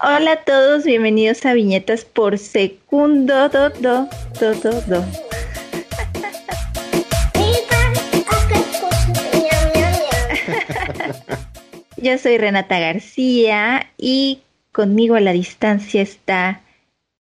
Hola a todos, bienvenidos a Viñetas por Segundo. Do, do, do, do, do. Yo soy Renata García y conmigo a la distancia está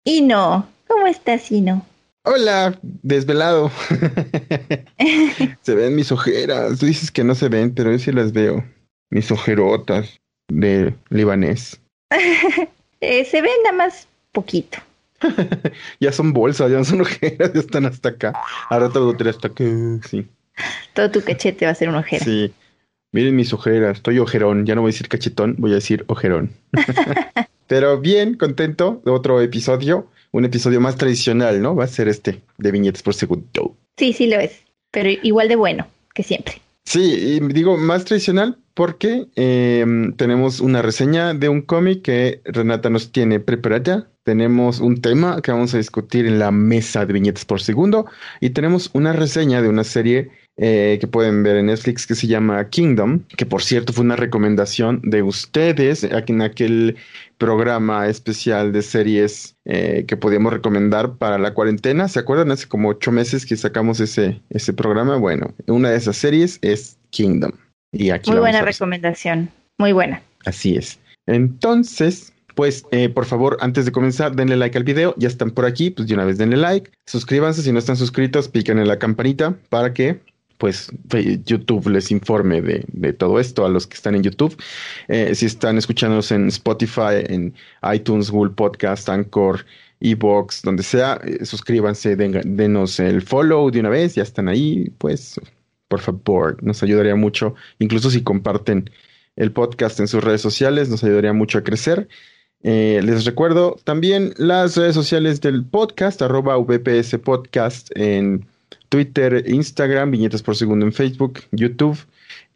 Ino. ¿Cómo estás, Ino? Hola, desvelado. se ven mis ojeras. Dices que no se ven, pero yo sí las veo. Mis ojerotas de libanés. Eh, se ven nada más poquito. ya son bolsas, ya no son ojeras, ya están hasta acá. Ahora todo te hasta acá, sí. Todo tu cachete va a ser una ojera. Sí. Miren mis ojeras, estoy ojerón. Ya no voy a decir cachetón, voy a decir ojerón. Pero bien, contento de otro episodio. Un episodio más tradicional, ¿no? Va a ser este, de viñetas por segundo. Sí, sí lo es. Pero igual de bueno que siempre. Sí, y digo más tradicional porque em, tenemos una reseña de un cómic que Renata nos tiene preparada. Tenemos un tema que vamos a discutir en la mesa de viñetas por segundo y tenemos una reseña de una serie eh, que pueden ver en Netflix que se llama Kingdom, que por cierto fue una recomendación de ustedes en aquel programa especial de series eh, que podíamos recomendar para la cuarentena. ¿Se acuerdan? Hace como ocho meses que sacamos ese, ese programa. Bueno, una de esas series es Kingdom. Y aquí Muy buena recomendación, muy buena. Así es. Entonces, pues eh, por favor, antes de comenzar, denle like al video. Ya están por aquí, pues de una vez denle like. Suscríbanse si no están suscritos, piquen en la campanita para que pues YouTube les informe de, todo esto a los que están en YouTube. Eh, si están escuchándonos en Spotify, en iTunes, Google Podcast, Anchor, Ebox, donde sea, eh, suscríbanse, denos el follow de una vez, ya están ahí, pues por favor, nos ayudaría mucho. Incluso si comparten el podcast en sus redes sociales, nos ayudaría mucho a crecer. Eh, les recuerdo también las redes sociales del podcast, arroba VPS Podcast en Twitter, Instagram, viñetas por segundo en Facebook, YouTube.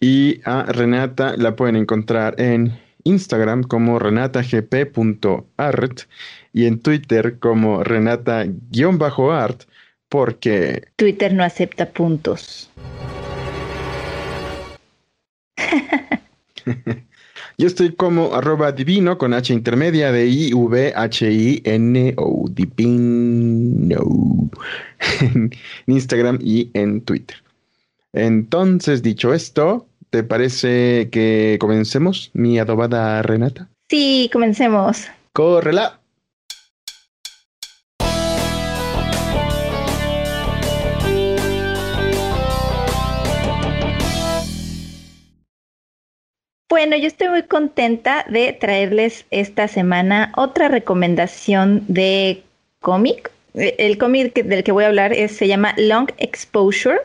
Y a Renata la pueden encontrar en Instagram como renatagp.art y en Twitter como renata-art porque Twitter no acepta puntos. Yo estoy como arroba divino con H intermedia de I V H I N O divino en Instagram y en Twitter. Entonces, dicho esto, ¿te parece que comencemos, mi adobada Renata? Sí, comencemos. Córrela. Bueno, yo estoy muy contenta de traerles esta semana otra recomendación de cómic. El cómic del que voy a hablar se llama Long Exposure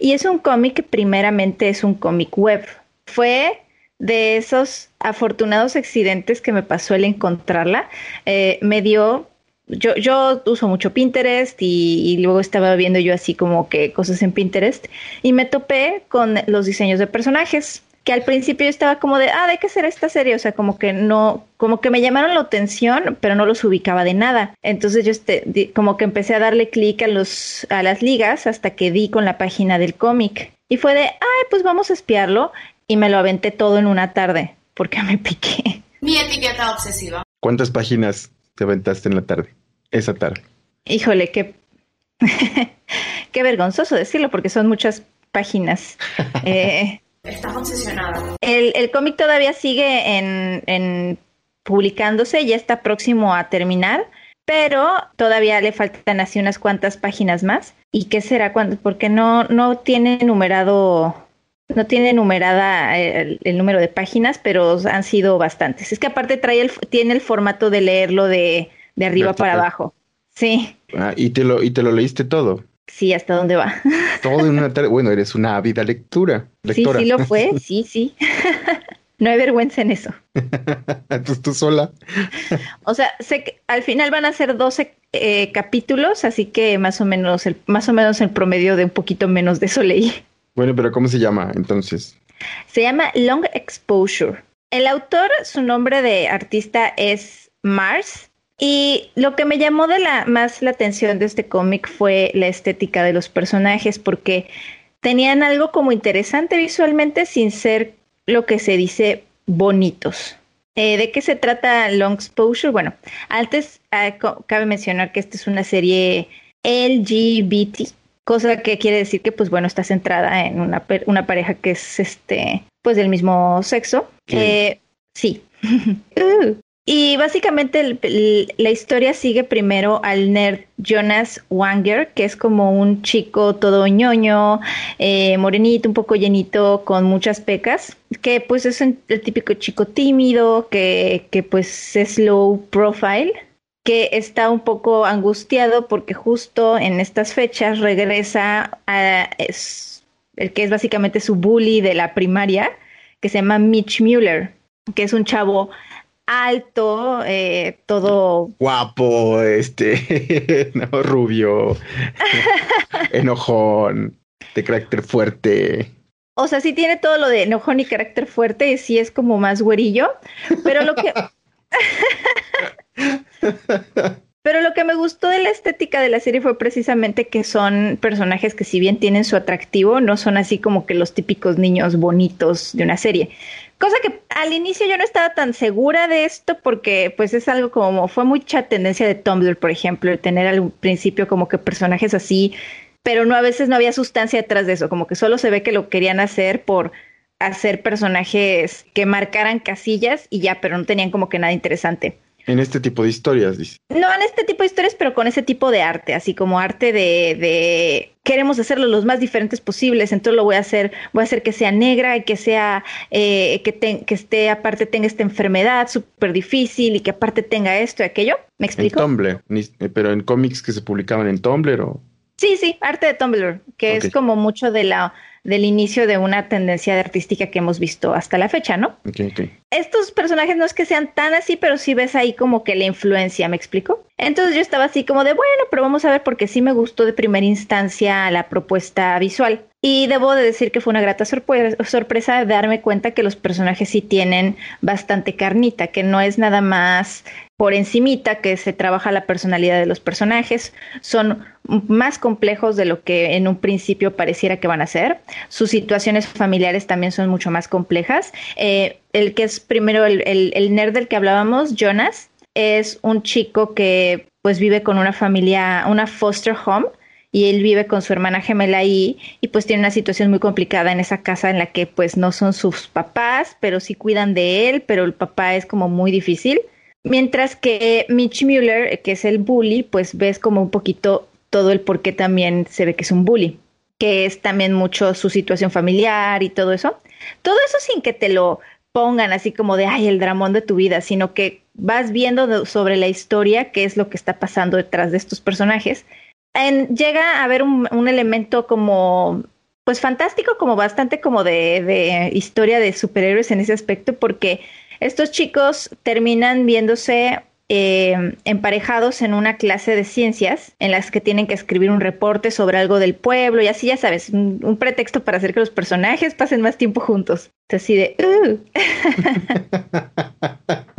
y es un cómic que primeramente es un cómic web. Fue de esos afortunados accidentes que me pasó el encontrarla. Eh, me dio yo, uso mucho Pinterest y, luego estaba viendo yo así como que cosas en Pinterest y me topé con los diseños de personajes que al principio yo estaba como de, ah, ¿de qué será esta serie? O sea, como que no, como que me llamaron la atención, pero no los ubicaba de nada. Entonces yo este, como que empecé a darle clic a los, a las ligas hasta que di con la página del cómic. Y fue de, ay, pues vamos a espiarlo. Y me lo aventé todo en una tarde, porque me piqué. Mi etiqueta obsesiva. ¿Cuántas páginas te aventaste en la tarde? Esa tarde. Híjole, qué, qué vergonzoso decirlo, porque son muchas páginas. eh, Estás obsesionada. El, el cómic todavía sigue en, en publicándose, ya está próximo a terminar, pero todavía le faltan así unas cuantas páginas más. ¿Y qué será cuando? Porque no, no tiene numerado, no tiene numerada el, el, número de páginas, pero han sido bastantes. Es que aparte trae el, tiene el formato de leerlo de, de arriba para abajo. Sí. Ah, ¿y, te lo, ¿Y te lo leíste todo? Sí, ¿hasta dónde va? Todo en una tarde. Bueno, eres una ávida lectura. Lectora. Sí, sí lo fue, sí, sí. no hay vergüenza en eso. Entonces tú sola. o sea, sé que al final van a ser 12 eh, capítulos, así que más o menos el, más o menos el promedio de un poquito menos de eso leí. Bueno, pero ¿cómo se llama entonces? Se llama Long Exposure. El autor, su nombre de artista es Mars y lo que me llamó de la, más la atención de este cómic fue la estética de los personajes, porque tenían algo como interesante visualmente sin ser lo que se dice bonitos. Eh, ¿De qué se trata Long Exposure? Bueno, antes eh, cabe mencionar que esta es una serie LGBT, cosa que quiere decir que, pues bueno, está centrada en una, una pareja que es este, pues del mismo sexo. Eh, sí. Uh. Y básicamente la historia sigue primero al nerd Jonas Wanger, que es como un chico todo ñoño, eh, morenito, un poco llenito, con muchas pecas, que pues es el típico chico tímido, que, que pues es low profile, que está un poco angustiado porque justo en estas fechas regresa a el que es básicamente su bully de la primaria, que se llama Mitch Mueller, que es un chavo alto, eh, todo guapo, este, no, rubio, enojón, de carácter fuerte. O sea, sí tiene todo lo de enojón y carácter fuerte, y sí es como más güerillo, pero lo que... Pero lo que me gustó de la estética de la serie fue precisamente que son personajes que si bien tienen su atractivo, no son así como que los típicos niños bonitos de una serie. Cosa que al inicio yo no estaba tan segura de esto porque pues es algo como fue mucha tendencia de Tumblr, por ejemplo, el tener al principio como que personajes así, pero no a veces no había sustancia detrás de eso, como que solo se ve que lo querían hacer por hacer personajes que marcaran casillas y ya, pero no tenían como que nada interesante. En este tipo de historias, dice. No, en este tipo de historias, pero con ese tipo de arte, así como arte de, de queremos hacerlo los más diferentes posibles, entonces lo voy a hacer, voy a hacer que sea negra y que sea, eh, que, que esté, aparte tenga esta enfermedad súper difícil y que aparte tenga esto y aquello. ¿Me explico? En Tumblr, pero en cómics que se publicaban en Tumblr o... Sí, sí, arte de Tumblr, que es como mucho de la del inicio de una tendencia de artística que hemos visto hasta la fecha, ¿no? Estos personajes no es que sean tan así, pero sí ves ahí como que la influencia, ¿me explico? Entonces yo estaba así como de, bueno, pero vamos a ver porque sí me gustó de primera instancia la propuesta visual. Y debo de decir que fue una grata sorpresa darme cuenta que los personajes sí tienen bastante carnita, que no es nada más por encimita que se trabaja la personalidad de los personajes, son más complejos de lo que en un principio pareciera que van a ser. Sus situaciones familiares también son mucho más complejas. Eh, el que es primero el, el nerd del que hablábamos, Jonas, es un chico que pues vive con una familia, una foster home, y él vive con su hermana gemela ahí y pues tiene una situación muy complicada en esa casa en la que pues no son sus papás, pero sí cuidan de él, pero el papá es como muy difícil. Mientras que Mitch Mueller, que es el bully, pues ves como un poquito todo el por qué también se ve que es un bully, que es también mucho su situación familiar y todo eso. Todo eso sin que te lo pongan así como de, ay, el dramón de tu vida, sino que vas viendo sobre la historia, qué es lo que está pasando detrás de estos personajes llega a haber un, elemento como, pues fantástico, como bastante como de, historia de superhéroes en ese aspecto, porque estos chicos terminan viéndose eh, emparejados en una clase de ciencias en las que tienen que escribir un reporte sobre algo del pueblo y así ya sabes, un, pretexto para hacer que los personajes pasen más tiempo juntos. Así de... Uh,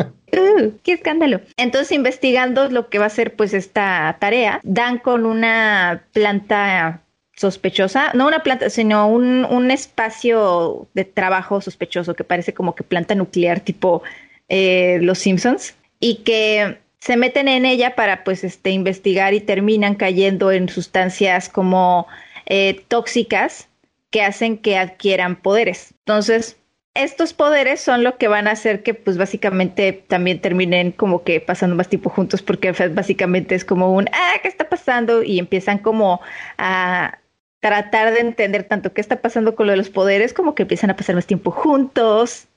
¡Qué escándalo! Entonces, investigando lo que va a ser pues esta tarea, dan con una planta sospechosa, no una planta, sino un, espacio de trabajo sospechoso que parece como que planta nuclear tipo eh, Los Simpsons y que se meten en ella para pues este investigar y terminan cayendo en sustancias como eh, tóxicas que hacen que adquieran poderes. Entonces, estos poderes son lo que van a hacer que pues básicamente también terminen como que pasando más tiempo juntos porque básicamente es como un, ah, ¿qué está pasando? Y empiezan como a tratar de entender tanto qué está pasando con lo de los poderes como que empiezan a pasar más tiempo juntos.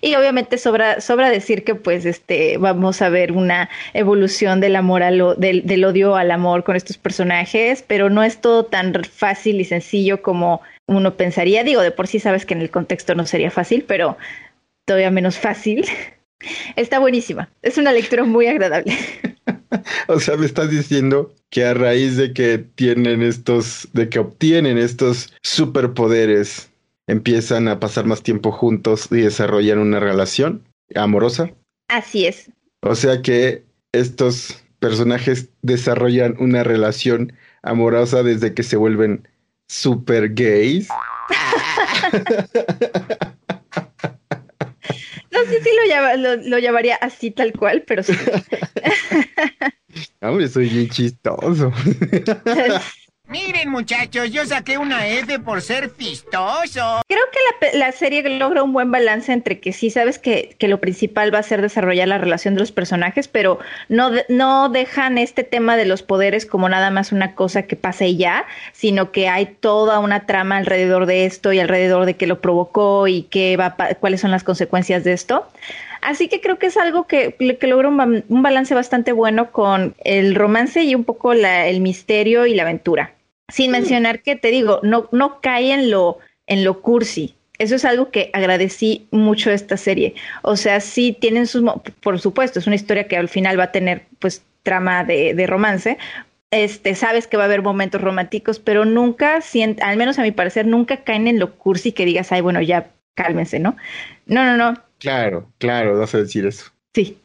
Y obviamente sobra, sobra decir que pues este vamos a ver una evolución del amor al del, del odio al amor con estos personajes, pero no es todo tan fácil y sencillo como uno pensaría. Digo, de por sí sabes que en el contexto no sería fácil, pero todavía menos fácil. Está buenísima. Es una lectura muy agradable. o sea, me estás diciendo que a raíz de que tienen estos, de que obtienen estos superpoderes, empiezan a pasar más tiempo juntos y desarrollan una relación amorosa. Así es. O sea que estos personajes desarrollan una relación amorosa desde que se vuelven super gays. sé si lo, lo, llamaría así tal cual, pero sí. Hombre, soy bien chistoso. Miren, muchachos, yo saqué una F por ser fistoso. Creo que la, serie logra un buen balance entre que sí sabes que, que, lo principal va a ser desarrollar la relación de los personajes, pero no, no dejan este tema de los poderes como nada más una cosa que pasa y ya, sino que hay toda una trama alrededor de esto y alrededor de qué lo provocó y qué va, cuáles son las consecuencias de esto. Así que creo que es algo que, que logra un, un, balance bastante bueno con el romance y un poco la, el misterio y la aventura. Sin mencionar que te digo, no, no cae en lo, en lo cursi. Eso es algo que agradecí mucho de esta serie. O sea, sí tienen sus, por supuesto, es una historia que al final va a tener pues trama de, de romance, este, sabes que va a haber momentos románticos, pero nunca, al menos a mi parecer, nunca caen en lo cursi que digas, ay, bueno, ya cálmense, ¿no? No, no, no. Claro, claro, vas a decir eso. Sí.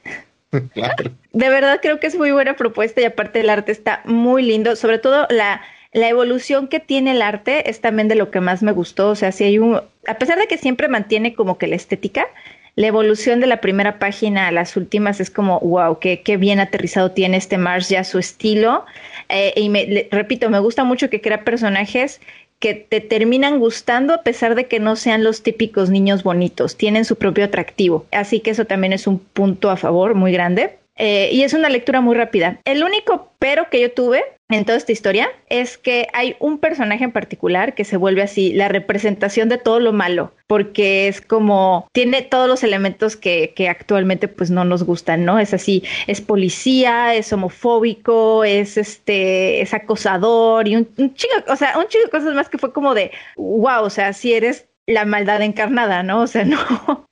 claro. De verdad creo que es muy buena propuesta y aparte el arte está muy lindo, sobre todo la, la evolución que tiene el arte es también de lo que más me gustó. O sea, si hay un, a pesar de que siempre mantiene como que la estética, la evolución de la primera página a las últimas es como, wow, qué, bien aterrizado tiene este Mars ya su estilo. Eh, y me, repito, me gusta mucho que crea personajes que te terminan gustando a pesar de que no sean los típicos niños bonitos, tienen su propio atractivo. Así que eso también es un punto a favor muy grande. Eh, y es una lectura muy rápida. El único pero que yo tuve en toda esta historia es que hay un personaje en particular que se vuelve así la representación de todo lo malo, porque es como tiene todos los elementos que, que actualmente pues no nos gustan, ¿no? Es así, es policía, es homofóbico, es este, es acosador y un, un chico, o sea, un chico de cosas más que fue como de wow, o sea, si eres la maldad encarnada, ¿no? O sea, no,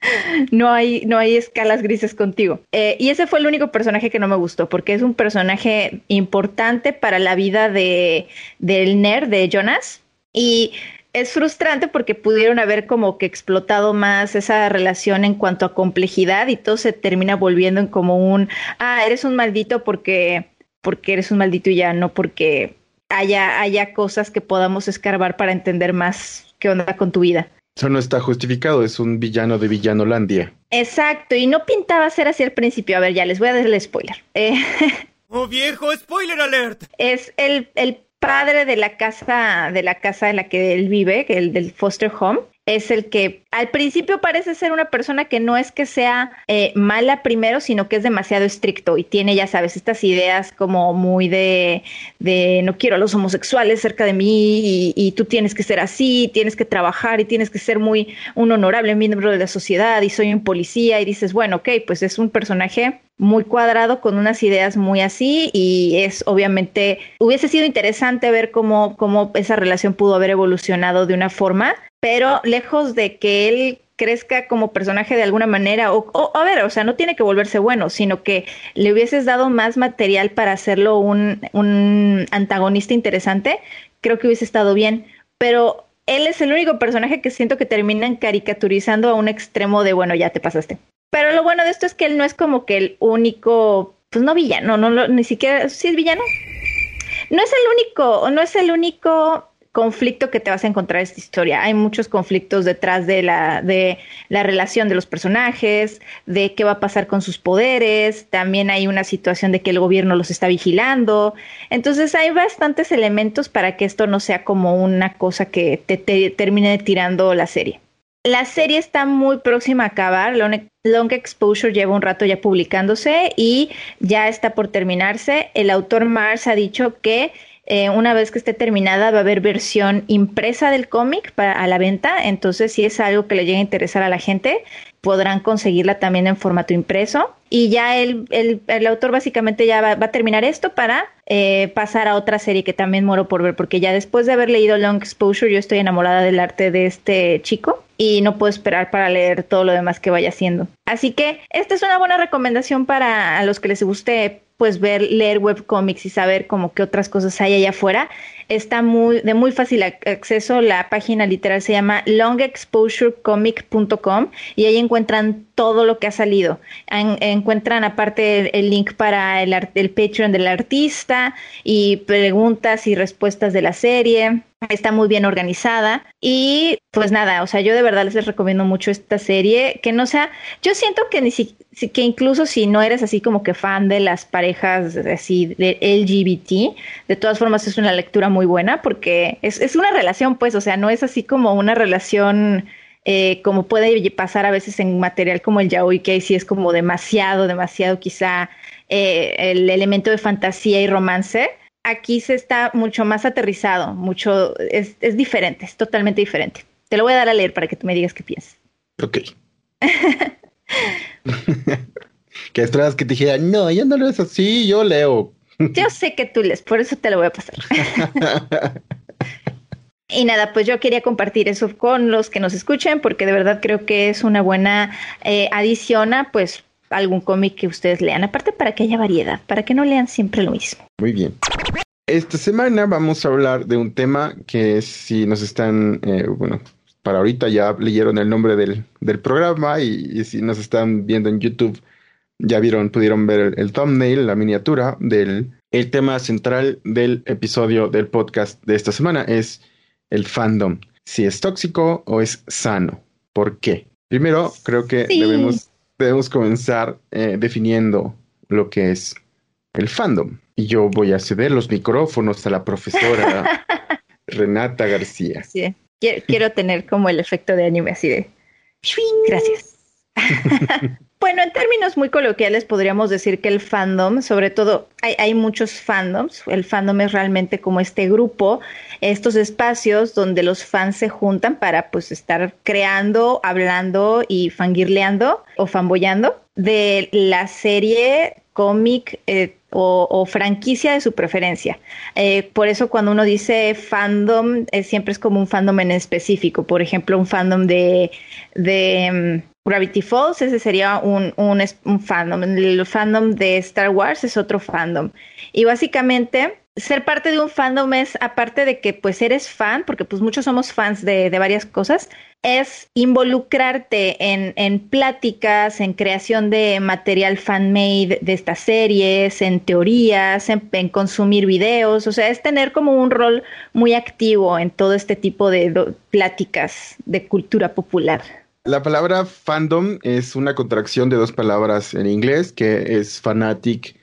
no hay, no hay escalas grises contigo. Eh, y ese fue el único personaje que no me gustó, porque es un personaje importante para la vida de, del nerd de Jonas. Y es frustrante porque pudieron haber como que explotado más esa relación en cuanto a complejidad y todo se termina volviendo en como un, ah, eres un maldito porque, porque eres un maldito y ya, no porque haya, haya cosas que podamos escarbar para entender más qué onda con tu vida. Eso no está justificado, es un villano de Villanolandia. Exacto, y no pintaba ser así al principio. A ver, ya les voy a dar el spoiler. Eh, ¡Oh viejo, spoiler alert! Es el, el padre de la casa, de la casa en la que él vive, el del foster home, es el que al principio parece ser una persona que no es que sea eh, mala primero, sino que es demasiado estricto y tiene, ya sabes, estas ideas como muy de, de no quiero a los homosexuales cerca de mí y, tú tienes que ser así, tienes que trabajar y tienes que ser muy un honorable miembro de la sociedad y soy un policía y dices, bueno, ok, pues es un personaje muy cuadrado con unas ideas muy así y es obviamente hubiese sido interesante ver cómo, cómo esa relación pudo haber evolucionado de una forma pero lejos de que él crezca como personaje de alguna manera, o, a ver, o sea, no tiene que volverse bueno, sino que le hubieses dado más material para hacerlo un, un antagonista interesante, creo que hubiese estado bien, pero él es el único personaje que siento que terminan caricaturizando a un extremo de, bueno, ya te pasaste. Pero lo bueno de esto es que él no es como que el único, pues no villano, no, ni siquiera, sí es villano. No es el único, no es el único conflicto que te vas a encontrar en esta historia. Hay muchos conflictos detrás de la, de la relación de los personajes, de qué va a pasar con sus poderes, también hay una situación de que el gobierno los está vigilando. Entonces hay bastantes elementos para que esto no sea como una cosa que te, termine tirando la serie. La serie está muy próxima a acabar. Long, Exposure lleva un rato ya publicándose y ya está por terminarse. El autor Mars ha dicho que eh, una vez que esté terminada va a haber versión impresa del cómic a la venta, entonces si es algo que le llegue a interesar a la gente, podrán conseguirla también en formato impreso. Y ya el, el, autor básicamente ya va, a terminar esto para eh, pasar a otra serie que también moro por ver, porque ya después de haber leído Long Exposure, yo estoy enamorada del arte de este chico y no puedo esperar para leer todo lo demás que vaya haciendo. Así que esta es una buena recomendación para los que les guste pues ver, leer webcomics y saber como qué otras cosas hay allá afuera. Está muy de muy fácil acceso. La página literal se llama longexposurecomic.com y ahí encuentran todo lo que ha salido. encuentran aparte el, link para el, el Patreon del artista y preguntas y respuestas de la serie está muy bien organizada y pues nada, o sea, yo de verdad les recomiendo mucho esta serie, que no sea, yo siento que ni si, que incluso si no eres así como que fan de las parejas así de LGBT, de todas formas es una lectura muy buena porque es, es una relación pues, o sea, no es así como una relación eh, como puede pasar a veces en material como el yaoi, que sí es como demasiado, demasiado quizá eh, el elemento de fantasía y romance aquí se está mucho más aterrizado, mucho, es, es diferente, es totalmente diferente. Te lo voy a dar a leer para que tú me digas qué piensas. Ok. que esperabas que te dijera, no, yo no lo es así, yo leo. Yo sé que tú lees, por eso te lo voy a pasar. y nada, pues yo quería compartir eso con los que nos escuchen, porque de verdad creo que es una buena eh, adición a, pues, algún cómic que ustedes lean, aparte para que haya variedad, para que no lean siempre lo mismo. Muy bien. Esta semana vamos a hablar de un tema que si nos están, eh, bueno, para ahorita ya leyeron el nombre del, del programa y, si nos están viendo en YouTube ya vieron, pudieron ver el, thumbnail, la miniatura del el tema central del episodio del podcast de esta semana es el fandom. Si es tóxico o es sano. ¿Por qué? Primero, creo que debemos debemos comenzar eh, definiendo lo que es el fandom. Y yo voy a ceder los micrófonos a la profesora Renata García. Sí. Quiero, tener como el efecto de anime así de... Gracias. bueno, en términos muy coloquiales podríamos decir que el fandom, sobre todo, hay, muchos fandoms. El fandom es realmente como este grupo, estos espacios donde los fans se juntan para pues estar creando, hablando y fangirleando o fanboyando de la serie, cómic, eh, o, franquicia de su preferencia. Eh, por eso cuando uno dice fandom, eh, siempre es como un fandom en específico. Por ejemplo, un fandom de, de mm, Gravity Falls, ese sería un, un, fandom. El fandom de Star Wars es otro fandom. Y básicamente ser parte de un fandom es, aparte de que pues eres fan, porque pues muchos somos fans de, varias cosas, es involucrarte en, en, pláticas, en creación de material fan-made de estas series, en teorías, en, consumir videos, o sea, es tener como un rol muy activo en todo este tipo de pláticas de cultura popular. La palabra fandom es una contracción de dos palabras en inglés, que es fanatic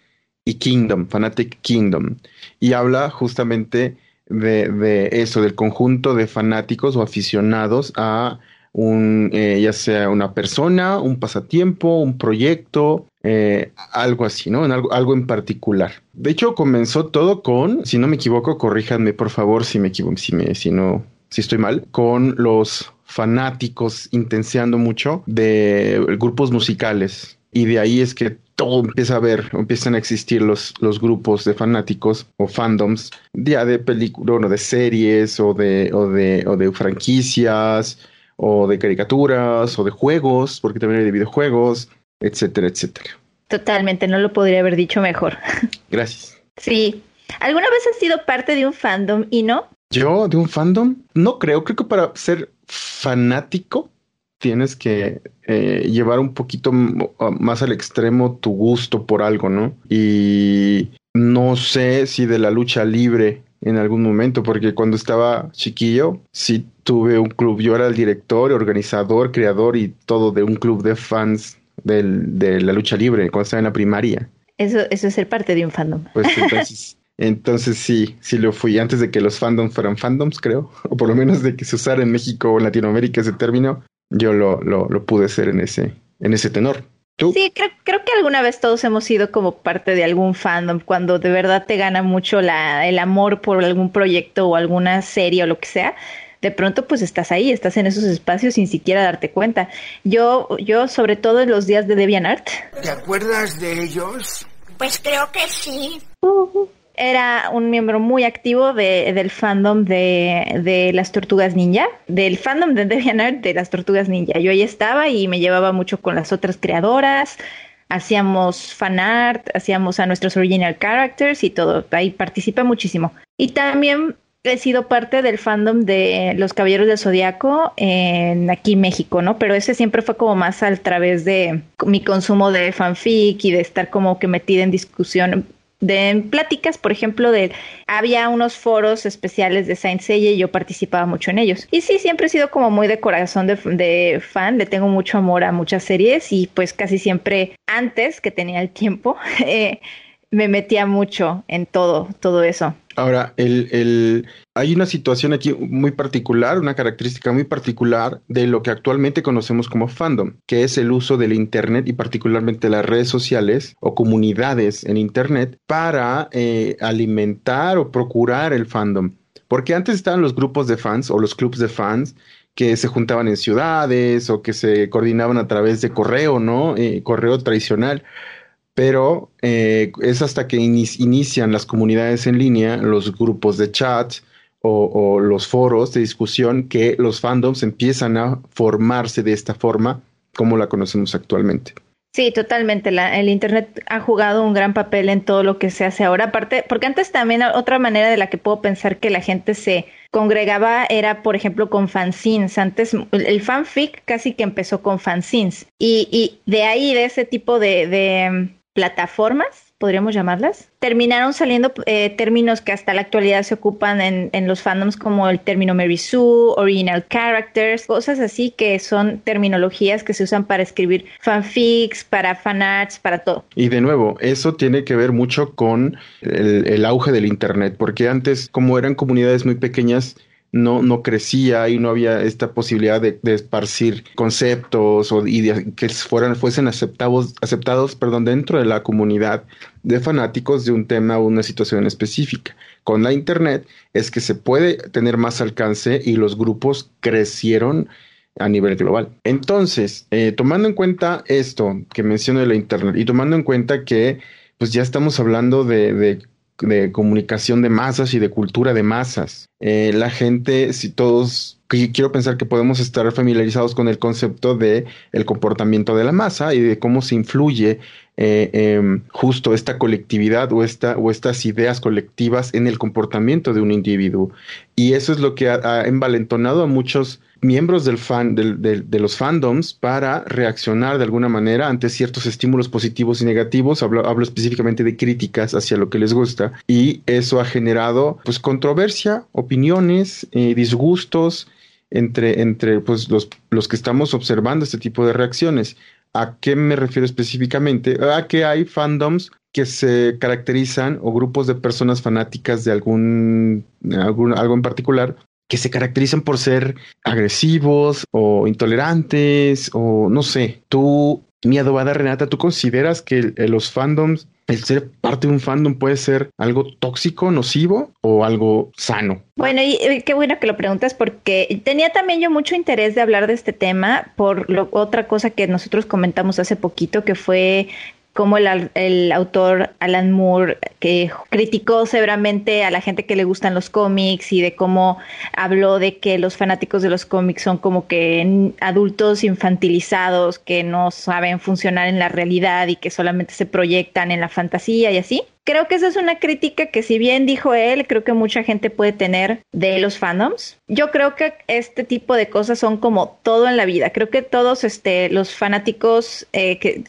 y Kingdom, Fanatic Kingdom, y habla justamente de, eso, del conjunto de fanáticos o aficionados a un, eh, ya sea una persona, un pasatiempo, un proyecto, eh, algo así, ¿no? Algo en particular. De hecho, comenzó todo con, si no me equivoco, corríjanme por favor si me equivoco, si, me, si no, si estoy mal, con los fanáticos intenseando mucho de grupos musicales. Y de ahí es que todo empieza a ver, empiezan a existir los, los grupos de fanáticos o fandoms ya de películas, de series o de, o de, o de franquicias o de caricaturas o de juegos, porque también hay de videojuegos, etcétera, etcétera. Totalmente, no lo podría haber dicho mejor. Gracias. Sí. ¿Alguna vez has sido parte de un fandom y no? Yo, de un fandom, no creo. Creo que para ser fanático tienes que eh, llevar un poquito más al extremo tu gusto por algo, ¿no? Y no sé si de la lucha libre en algún momento, porque cuando estaba chiquillo, sí tuve un club, yo era el director, organizador, creador y todo de un club de fans del, de la lucha libre cuando estaba en la primaria. Eso, eso es ser parte de un fandom. Pues entonces, entonces sí, sí lo fui antes de que los fandoms fueran fandoms, creo, o por lo menos de que se usara en México o en Latinoamérica ese término yo lo, lo, lo pude ser en ese, en ese tenor. ¿Tú? Sí, creo, creo, que alguna vez todos hemos sido como parte de algún fandom, cuando de verdad te gana mucho la, el amor por algún proyecto o alguna serie o lo que sea. De pronto, pues estás ahí, estás en esos espacios sin siquiera darte cuenta. Yo, yo sobre todo en los días de DeviantArt. ¿Te acuerdas de ellos? Pues creo que sí. Uh era un miembro muy activo de, del fandom de, de, las tortugas ninja, del fandom de DeviantArt de las tortugas ninja. Yo ahí estaba y me llevaba mucho con las otras creadoras, hacíamos fanart, hacíamos a nuestros original characters y todo, ahí participa muchísimo. Y también he sido parte del fandom de los Caballeros del Zodiaco en aquí México, ¿no? Pero ese siempre fue como más a través de mi consumo de fanfic y de estar como que metida en discusión de pláticas, por ejemplo, de había unos foros especiales de Saint Seiya y yo participaba mucho en ellos. Y sí, siempre he sido como muy de corazón de, de, fan, le tengo mucho amor a muchas series y pues casi siempre antes que tenía el tiempo eh, me metía mucho en todo, todo eso. Ahora, el, el, hay una situación aquí muy particular, una característica muy particular de lo que actualmente conocemos como fandom, que es el uso del Internet y particularmente las redes sociales o comunidades en Internet para eh, alimentar o procurar el fandom. Porque antes estaban los grupos de fans o los clubs de fans que se juntaban en ciudades o que se coordinaban a través de correo, ¿no? Eh, correo tradicional pero eh, es hasta que inician las comunidades en línea, los grupos de chat o, los foros de discusión, que los fandoms empiezan a formarse de esta forma como la conocemos actualmente. Sí, totalmente. el Internet ha jugado un gran papel en todo lo que se hace ahora. Aparte, porque antes también otra manera de la que puedo pensar que la gente se congregaba era, por ejemplo, con fanzines. Antes el fanfic casi que empezó con fanzines. Y, y de ahí, de ese tipo de plataformas, podríamos llamarlas, terminaron saliendo eh, términos que hasta la actualidad se ocupan en, en, los fandoms como el término Mary Sue, original characters, cosas así que son terminologías que se usan para escribir fanfics, para fanarts, para todo. Y de nuevo, eso tiene que ver mucho con el, el auge del Internet, porque antes, como eran comunidades muy pequeñas, no, no crecía y no había esta posibilidad de, esparcir conceptos o, y que fueran, fuesen aceptados, aceptados perdón, dentro de la comunidad de fanáticos de un tema o una situación específica. Con la Internet es que se puede tener más alcance y los grupos crecieron a nivel global. Entonces, eh, tomando en cuenta esto que menciono de la Internet y tomando en cuenta que pues ya estamos hablando de de comunicación de masas y de cultura de masas. Eh, la gente, si todos, quiero pensar que podemos estar familiarizados con el concepto de el comportamiento de la masa y de cómo se influye eh, em, justo esta colectividad o, esta, o estas ideas colectivas en el comportamiento de un individuo. Y eso es lo que ha envalentonado a muchos miembros del fan, de los fandoms para reaccionar de alguna manera ante ciertos estímulos positivos y negativos. Hablo, hablo, específicamente de críticas hacia lo que les gusta. Y eso ha generado pues controversia, opiniones, eh, disgustos entre, entre pues, los, los que estamos observando este tipo de reacciones. ¿A qué me refiero específicamente? A que hay fandoms que se caracterizan o grupos de personas fanáticas de algún, algún algo en particular que se caracterizan por ser agresivos o intolerantes o no sé. Tú, mi adobada Renata, ¿tú consideras que los fandoms, el ser parte de un fandom puede ser algo tóxico, nocivo o algo sano? Bueno, y qué bueno que lo preguntas porque tenía también yo mucho interés de hablar de este tema por lo, otra cosa que nosotros comentamos hace poquito que fue como el, el, autor Alan Moore que criticó severamente a la gente que le gustan los cómics y de cómo habló de que los fanáticos de los cómics son como que adultos infantilizados que no saben funcionar en la realidad y que solamente se proyectan en la fantasía y así. Creo que esa es una crítica que si bien dijo él, creo que mucha gente puede tener de los fandoms. Yo creo que este tipo de cosas son como todo en la vida. Creo que todos este, los fanáticos, eh,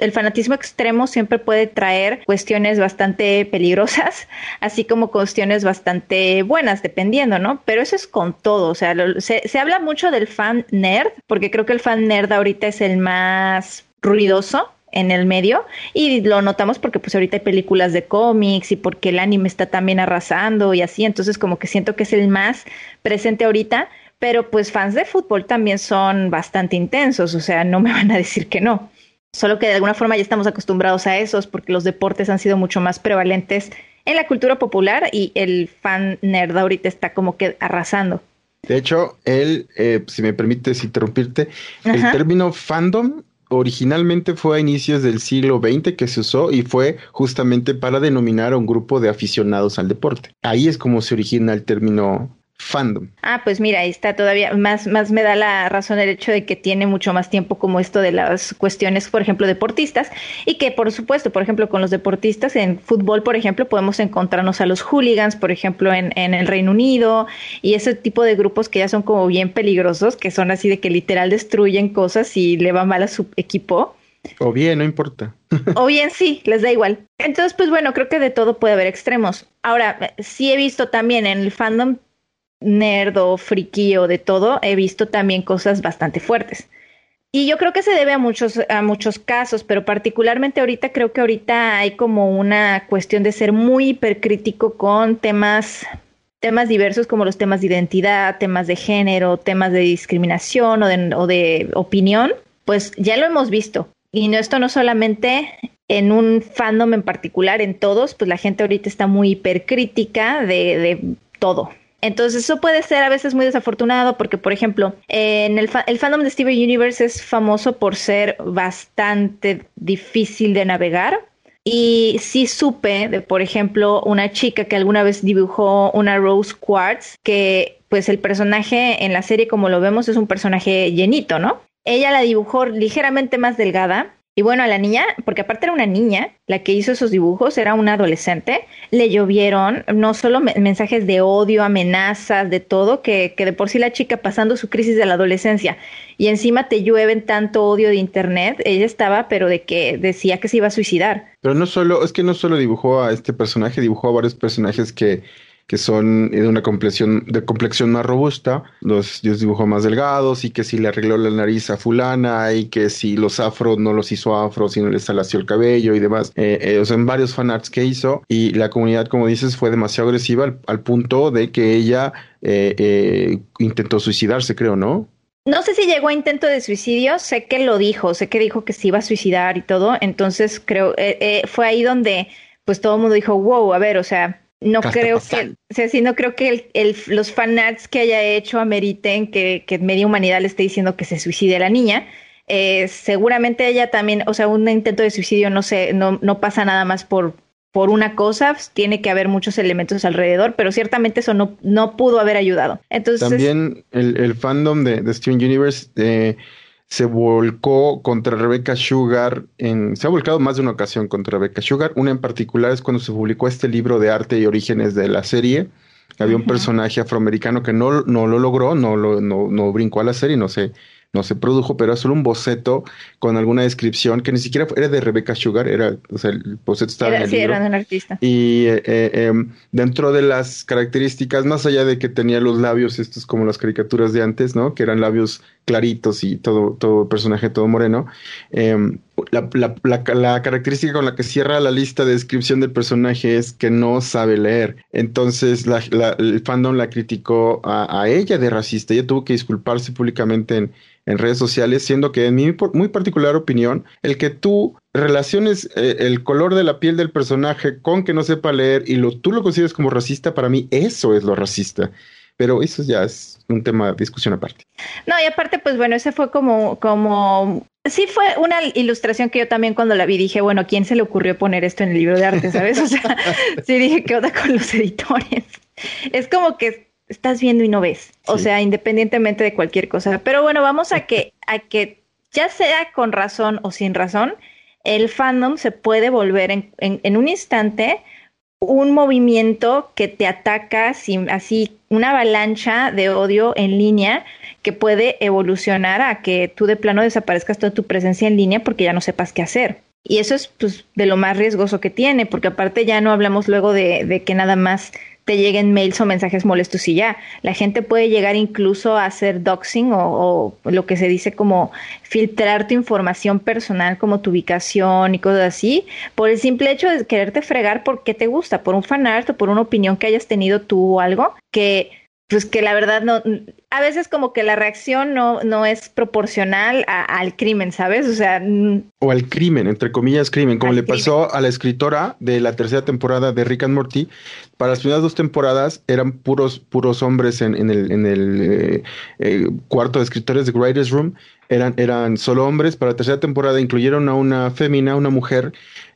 el fanatismo extremo siempre puede traer cuestiones bastante peligrosas, así como cuestiones bastante buenas, dependiendo, ¿no? Pero eso es con todo. O sea, se, se habla mucho del fan nerd, porque creo que el fan nerd ahorita es el más ruidoso en el medio y lo notamos porque pues ahorita hay películas de cómics y porque el anime está también arrasando y así, entonces como que siento que es el más presente ahorita, pero pues fans de fútbol también son bastante intensos, o sea, no me van a decir que no. Solo que de alguna forma ya estamos acostumbrados a esos porque los deportes han sido mucho más prevalentes en la cultura popular y el fan nerd ahorita está como que arrasando. De hecho, él, eh, si me permites interrumpirte, el término fandom originalmente fue a inicios del siglo XX que se usó y fue justamente para denominar a un grupo de aficionados al deporte. Ahí es como se origina el término fandom. Ah, pues mira, ahí está todavía, más, más me da la razón el hecho de que tiene mucho más tiempo como esto de las cuestiones, por ejemplo, deportistas, y que por supuesto, por ejemplo, con los deportistas en fútbol, por ejemplo, podemos encontrarnos a los hooligans, por ejemplo, en, en el Reino Unido, y ese tipo de grupos que ya son como bien peligrosos, que son así de que literal destruyen cosas y le va mal a su equipo. O bien, no importa. o bien sí, les da igual. Entonces, pues bueno, creo que de todo puede haber extremos. Ahora, sí he visto también en el fandom nerd o friki o de todo, he visto también cosas bastante fuertes. Y yo creo que se debe a muchos, a muchos casos, pero particularmente ahorita creo que ahorita hay como una cuestión de ser muy hipercrítico con temas, temas diversos como los temas de identidad, temas de género, temas de discriminación o de, opinión. Pues ya lo hemos visto. Y no, esto no solamente en un fandom en particular, en todos, pues la gente ahorita está muy hipercrítica de, de todo. Entonces eso puede ser a veces muy desafortunado porque, por ejemplo, en el, fandom de Steven Universe es famoso por ser bastante difícil de navegar. Y sí supe de, por ejemplo, una chica que alguna vez dibujó una Rose Quartz, que pues el personaje en la serie como lo vemos es un personaje llenito, ¿no? Ella la dibujó ligeramente más delgada y bueno, a la niña, porque aparte era una niña, la que hizo esos dibujos, era una adolescente, le llovieron no solo mensajes de odio, amenazas, de todo, que, que de por sí la chica pasando su crisis de la adolescencia y encima te llueven tanto odio de internet, ella estaba, pero de que decía que se iba a suicidar. Pero no solo, es que no solo dibujó a este personaje, dibujó a varios personajes que que son de una complexión, de complexión más robusta, los, los dibujó más delgados y que si le arregló la nariz a fulana y que si los afros no los hizo afro, sino le salació el cabello y demás. Eh, eh, o sea, en varios fanarts que hizo y la comunidad, como dices, fue demasiado agresiva al, punto de que ella eh, eh, intentó suicidarse, creo, ¿no? No sé si llegó a intento de suicidio, sé que lo dijo, sé que dijo que se iba a suicidar y todo, entonces creo, fue ahí donde pues todo el mundo dijo, wow, a ver, o sea, no creo que, o sea, sí, no creo que el, el, los fanarts que haya hecho ameriten que, que Media Humanidad le esté diciendo que se suicide a la niña. Eh, seguramente ella también, o sea, un intento de suicidio no sé, no, no pasa nada más por, por una cosa, tiene que haber muchos elementos alrededor, pero ciertamente eso no, no pudo haber ayudado. Entonces, también el, el fandom de, de Steven Universe eh, se volcó contra Rebecca Sugar, en, se ha volcado más de una ocasión contra Rebecca Sugar. Una en particular es cuando se publicó este libro de arte y orígenes de la serie. Había un personaje afroamericano que no, no lo logró, no, lo, no, no brincó a la serie, no sé no se produjo, pero era solo un boceto con alguna descripción que ni siquiera era de Rebecca Sugar, era, o sea, el boceto estaba era, en el sí, libro. era un artista. Y eh, eh, dentro de las características, más allá de que tenía los labios estos como las caricaturas de antes, ¿no? Que eran labios claritos y todo, todo personaje todo moreno. Eh, la, la, la, la, característica con la que cierra la lista de descripción del personaje es que no sabe leer. Entonces el fandom la criticó a, a, ella de racista. Ella tuvo que disculparse públicamente en, en redes sociales, siendo que en mi muy particular opinión, el que tú relaciones eh, el color de la piel del personaje con que no sepa leer y lo, tú lo consideres como racista, para mí eso es lo racista. Pero eso ya es un tema de discusión aparte. No, y aparte, pues bueno, ese fue como, como, sí fue una ilustración que yo también cuando la vi dije, bueno, ¿quién se le ocurrió poner esto en el libro de arte, sabes? O sea, sí dije, ¿qué onda con los editores? Es como que estás viendo y no ves, o sea, independientemente de cualquier cosa. Pero bueno, vamos a que, a que ya sea con razón o sin razón, el fandom se puede volver en, en, en un instante un movimiento que te ataca sin, así, una avalancha de odio en línea que puede evolucionar a que tú de plano desaparezcas toda tu presencia en línea porque ya no sepas qué hacer. Y eso es pues, de lo más riesgoso que tiene, porque aparte ya no hablamos luego de, de que nada más te lleguen mails o mensajes molestos y ya. La gente puede llegar incluso a hacer doxing o, lo que se dice como filtrar tu información personal, como tu ubicación y cosas así, por el simple hecho de quererte fregar por qué te gusta, por un fanart o por una opinión que hayas tenido tú o algo que pues que la verdad no, a veces como que la reacción no, no es proporcional a, al crimen, ¿sabes? O sea... O al crimen, entre comillas crimen, como le pasó a la escritora de la tercera temporada de Rick and Morty. Para las primeras dos temporadas eran puros, puros hombres en, en el, en el eh, eh, cuarto de escritores de Writers Room, eran, eran solo hombres. Para la tercera temporada incluyeron a una fémina, una mujer,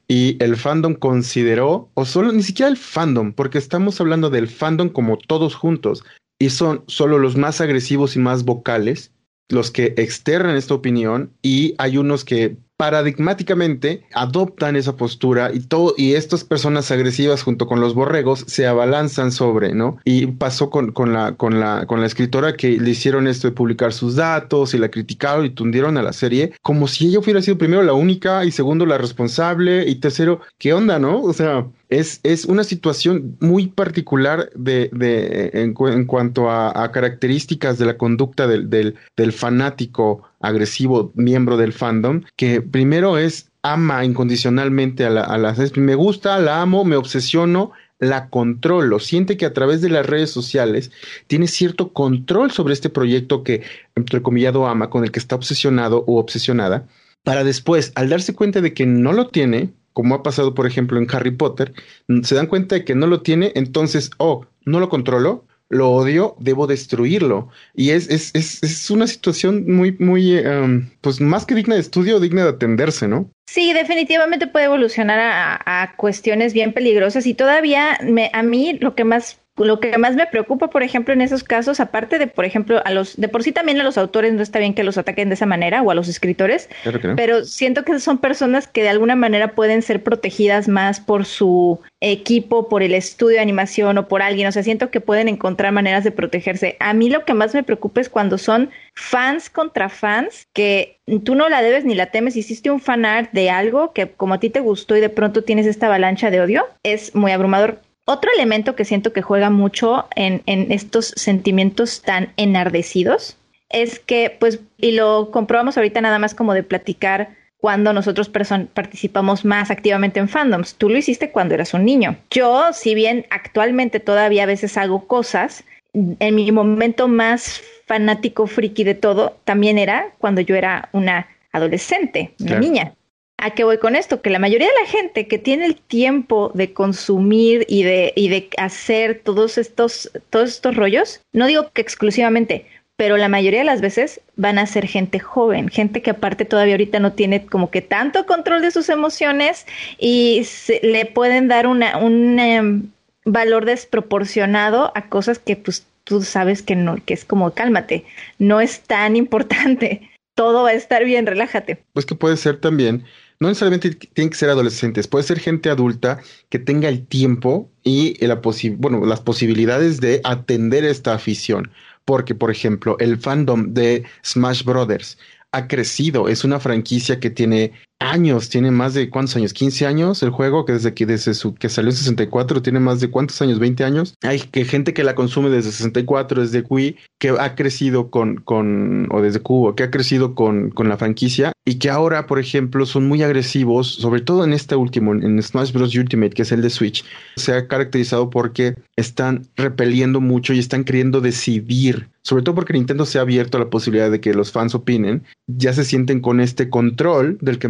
y el fandom consideró, o solo ni siquiera el fandom, porque estamos hablando del fandom como todos juntos, y son solo los más agresivos y más vocales los que externan esta opinión y hay unos que paradigmáticamente adoptan esa postura y todo y estas personas agresivas junto con los borregos se abalanzan sobre, ¿no? Y pasó con, con la con la con la escritora que le hicieron esto de publicar sus datos y la criticaron y tundieron a la serie como si ella hubiera sido primero la única y segundo la responsable y tercero, ¿qué onda, no? O sea, es, es una situación muy particular de, de en, cuanto a, características de la conducta del, del fanático agresivo miembro del fandom, que primero es ama incondicionalmente a la, a la me gusta, la amo, me obsesiono, la controlo, siente que a través de las redes sociales tiene cierto control sobre este proyecto que, entrecomillado, ama, con el que está obsesionado o obsesionada, para después, al darse cuenta de que no lo tiene, como ha pasado, por ejemplo, en Harry Potter, se dan cuenta de que no lo tiene, entonces, oh, no lo controlo, lo odio, debo destruirlo. Y es, es, es, es una situación muy, muy, um, pues más que digna de estudio, digna de atenderse, ¿no? Sí, definitivamente puede evolucionar a, a cuestiones bien peligrosas y todavía me, a mí lo que más lo que más me preocupa, por ejemplo, en esos casos, aparte de, por ejemplo, a los, de por sí también a los autores no está bien que los ataquen de esa manera o a los escritores, Claro que no. pero siento que son personas que de alguna manera pueden ser protegidas más por su equipo, por el estudio de animación o por alguien, o sea, siento que pueden encontrar maneras de protegerse. A mí lo que más me preocupa es cuando son fans contra fans, que tú no la debes ni la temes, hiciste un fan art de algo que como a ti te gustó y de pronto tienes esta avalancha de odio, es muy abrumador. Otro elemento que siento que juega mucho en, en, estos sentimientos tan enardecidos es que, pues, y lo comprobamos ahorita nada más como de platicar cuando nosotros participamos más activamente en fandoms. Tú lo hiciste cuando eras un niño. Yo, si bien actualmente todavía a veces hago cosas, en mi momento más fanático friki de todo también era cuando yo era una adolescente, una claro. niña. ¿A qué voy con esto? Que la mayoría de la gente que tiene el tiempo de consumir y de, hacer todos estos, todos estos rollos, no digo que exclusivamente, pero la mayoría de las veces van a ser gente joven, gente que aparte todavía ahorita no tiene como que tanto control de sus emociones y se, le pueden dar una, un um, valor desproporcionado a cosas que pues tú sabes que no, que es como cálmate, no es tan importante, todo va a estar bien, relájate. Pues que puede ser también no necesariamente tienen que ser adolescentes, puede ser gente adulta que tenga el tiempo y la posi bueno, las posibilidades de atender esta afición. Porque, por ejemplo, el fandom de Smash Brothers ha crecido, es una franquicia que tiene años, tiene más de cuántos años, 15 años el juego, que desde que desde su que salió en 64 tiene más de cuántos años, 20 años. Hay que gente que la consume desde 64, desde Wii, que ha crecido con, con o desde Cubo, que ha crecido con, con la franquicia y que ahora, por ejemplo, son muy agresivos, sobre todo en este último, en Smash Bros. Ultimate, que es el de Switch, se ha caracterizado porque están repeliendo mucho y están queriendo decidir sobre todo porque Nintendo se ha abierto a la posibilidad de que los fans opinen, ya se sienten con este control del que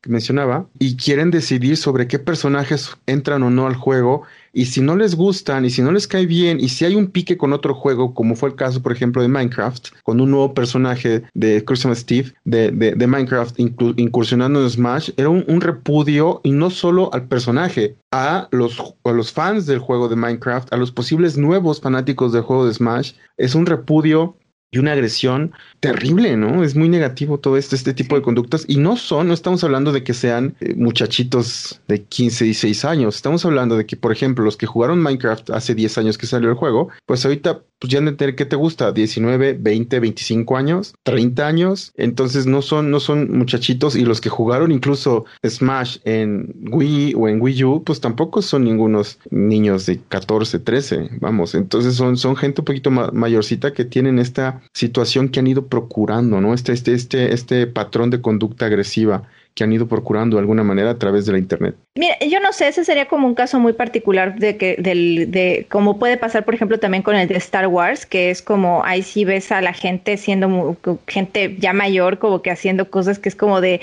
que mencionaba, y quieren decidir sobre qué personajes entran o no al juego. Y si no les gustan y si no les cae bien y si hay un pique con otro juego, como fue el caso, por ejemplo, de Minecraft, con un nuevo personaje de Christmas Steve de, de, de Minecraft incursionando en Smash, era un, un, repudio y no solo al personaje, a los, a los fans del juego de Minecraft, a los posibles nuevos fanáticos del juego de Smash. Es un repudio y una agresión terrible, ¿no? Es muy negativo todo este, este tipo de conductas. Y no son, no estamos hablando de que sean eh, muchachitos de 15, 16 años, estamos hablando de que, por ejemplo, los que jugaron Minecraft hace 10 años que salió el juego, pues ahorita pues ya han de tener, ¿qué te gusta? 19, 20, 25 años, 30 años, entonces no son, no son muchachitos y los que jugaron incluso Smash en Wii o en Wii U, pues tampoco son ningunos niños de 14, 13, vamos, entonces son, son gente un poquito ma mayorcita que tienen esta situación que han ido procurando, ¿no? Este, este, este, este patrón de conducta agresiva que han ido procurando de alguna manera a través de la internet. Mira, yo no sé, ese sería como un caso muy particular de que, del, de cómo puede pasar, por ejemplo, también con el de Star Wars, que es como ahí sí ves a la gente siendo muy, gente ya mayor, como que haciendo cosas que es como de,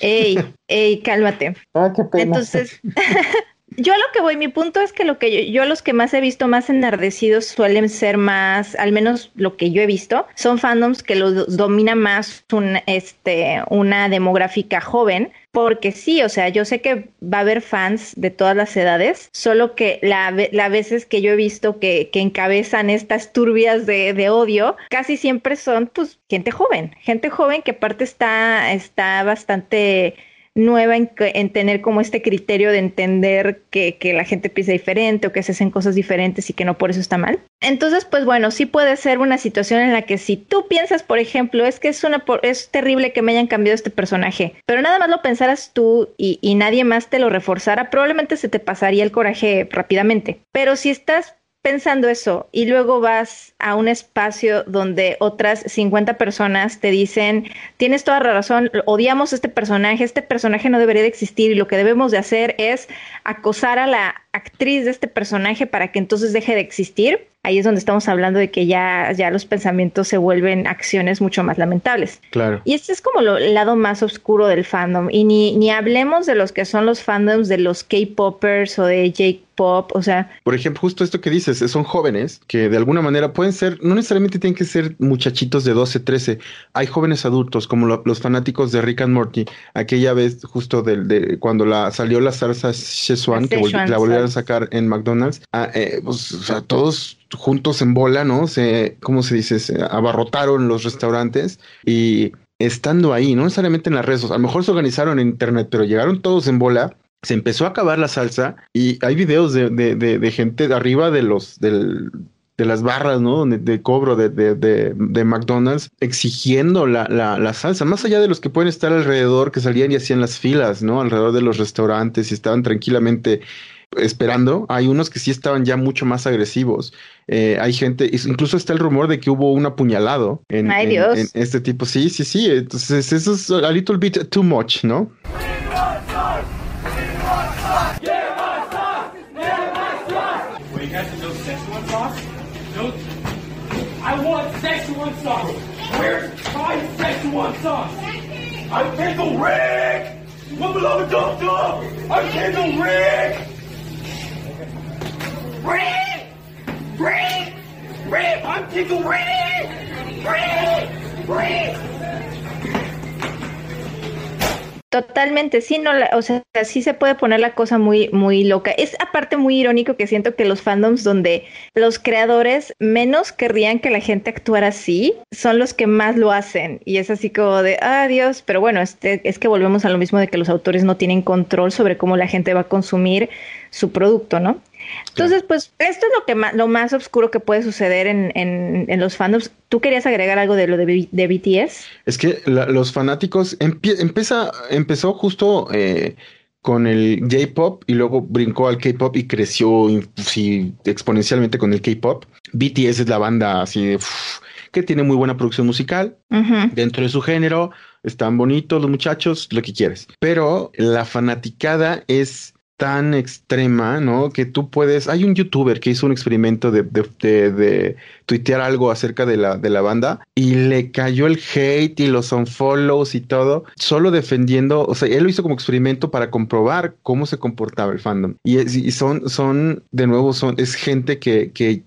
hey, hey, cálmate. Ah, qué pena. Entonces, Yo lo que voy, mi punto es que lo que yo, yo, los que más he visto más enardecidos suelen ser más, al menos lo que yo he visto, son fandoms que los domina más un, este, una demográfica joven, porque sí, o sea, yo sé que va a haber fans de todas las edades, solo que la, la veces que yo he visto que, que encabezan estas turbias de, de, odio, casi siempre son pues gente joven, gente joven que aparte está, está bastante nueva en, en, tener como este criterio de entender que, que, la gente piensa diferente o que se hacen cosas diferentes y que no por eso está mal. Entonces, pues bueno, sí puede ser una situación en la que si tú piensas, por ejemplo, es que es una es terrible que me hayan cambiado este personaje, pero nada más lo pensaras tú y, y nadie más te lo reforzara, probablemente se te pasaría el coraje rápidamente. Pero si estás pensando eso y luego vas a un espacio donde otras 50 personas te dicen, tienes toda la razón, odiamos a este personaje, este personaje no debería de existir y lo que debemos de hacer es acosar a la actriz de este personaje para que entonces deje de existir, ahí es donde estamos hablando de que ya, ya los pensamientos se vuelven acciones mucho más lamentables. Claro. Y este es como lo, el lado más oscuro del fandom. Y ni, ni hablemos de los que son los fandoms de los K-Poppers o de J-Pop, o sea... Por ejemplo, justo esto que dices, son jóvenes que de alguna manera pueden ser, no necesariamente tienen que ser muchachitos de 12, 13. Hay jóvenes adultos, como lo, los fanáticos de Rick and Morty, aquella vez justo de, de cuando la salió la salsa Szechuan, que la volvieron a sacar en McDonald's, ah, eh, pues, o sea, todos juntos en bola, ¿no? Se, ¿cómo se dice? Se abarrotaron los restaurantes y estando ahí, no necesariamente en las redes, a lo mejor se organizaron en internet, pero llegaron todos en bola, se empezó a acabar la salsa y hay videos de, de, de, de gente de arriba de los, del, de las barras, ¿no? De, de cobro de, de, de, de, McDonald's, exigiendo la, la, la, salsa, más allá de los que pueden estar alrededor, que salían y hacían las filas, ¿no? Alrededor de los restaurantes y estaban tranquilamente esperando. Hay unos que sí estaban ya mucho más agresivos. Eh, hay gente, incluso está el rumor de que hubo un apuñalado en, Ay, en, en este tipo. Sí, sí, sí. Entonces, eso es a little bit too much, ¿no? Szechuan sauce? I'm Pickle Rick! My beloved Dum Dum! I'm Pickle Rick! Rick! Rick! Rick! I'm Pickle Rick! Rick! Rick! Totalmente, sí, no, o sea, sí se puede poner la cosa muy, muy loca. Es aparte muy irónico que siento que los fandoms donde los creadores menos querrían que la gente actuara así, son los que más lo hacen. Y es así como de, ah, Dios, pero bueno, este, es que volvemos a lo mismo de que los autores no tienen control sobre cómo la gente va a consumir su producto, ¿no? Entonces, pues esto es lo que más, lo más oscuro que puede suceder en, en, en, los fandoms. ¿Tú querías agregar algo de lo de, de BTS? Es que la, los fanáticos empieza, empezó justo eh, con el J-pop y luego brincó al K-pop y creció sí, exponencialmente con el K-pop. BTS es la banda así de, que tiene muy buena producción musical uh -huh. dentro de su género. Están bonitos los muchachos, lo que quieres. Pero la fanaticada es tan extrema, ¿no? Que tú puedes. Hay un youtuber que hizo un experimento de, de, de, tuitear algo acerca de la, de la banda y le cayó el hate y los unfollows y todo, solo defendiendo. O sea, él lo hizo como experimento para comprobar cómo se comportaba el fandom. Y, son, son, de nuevo, son, es gente que, que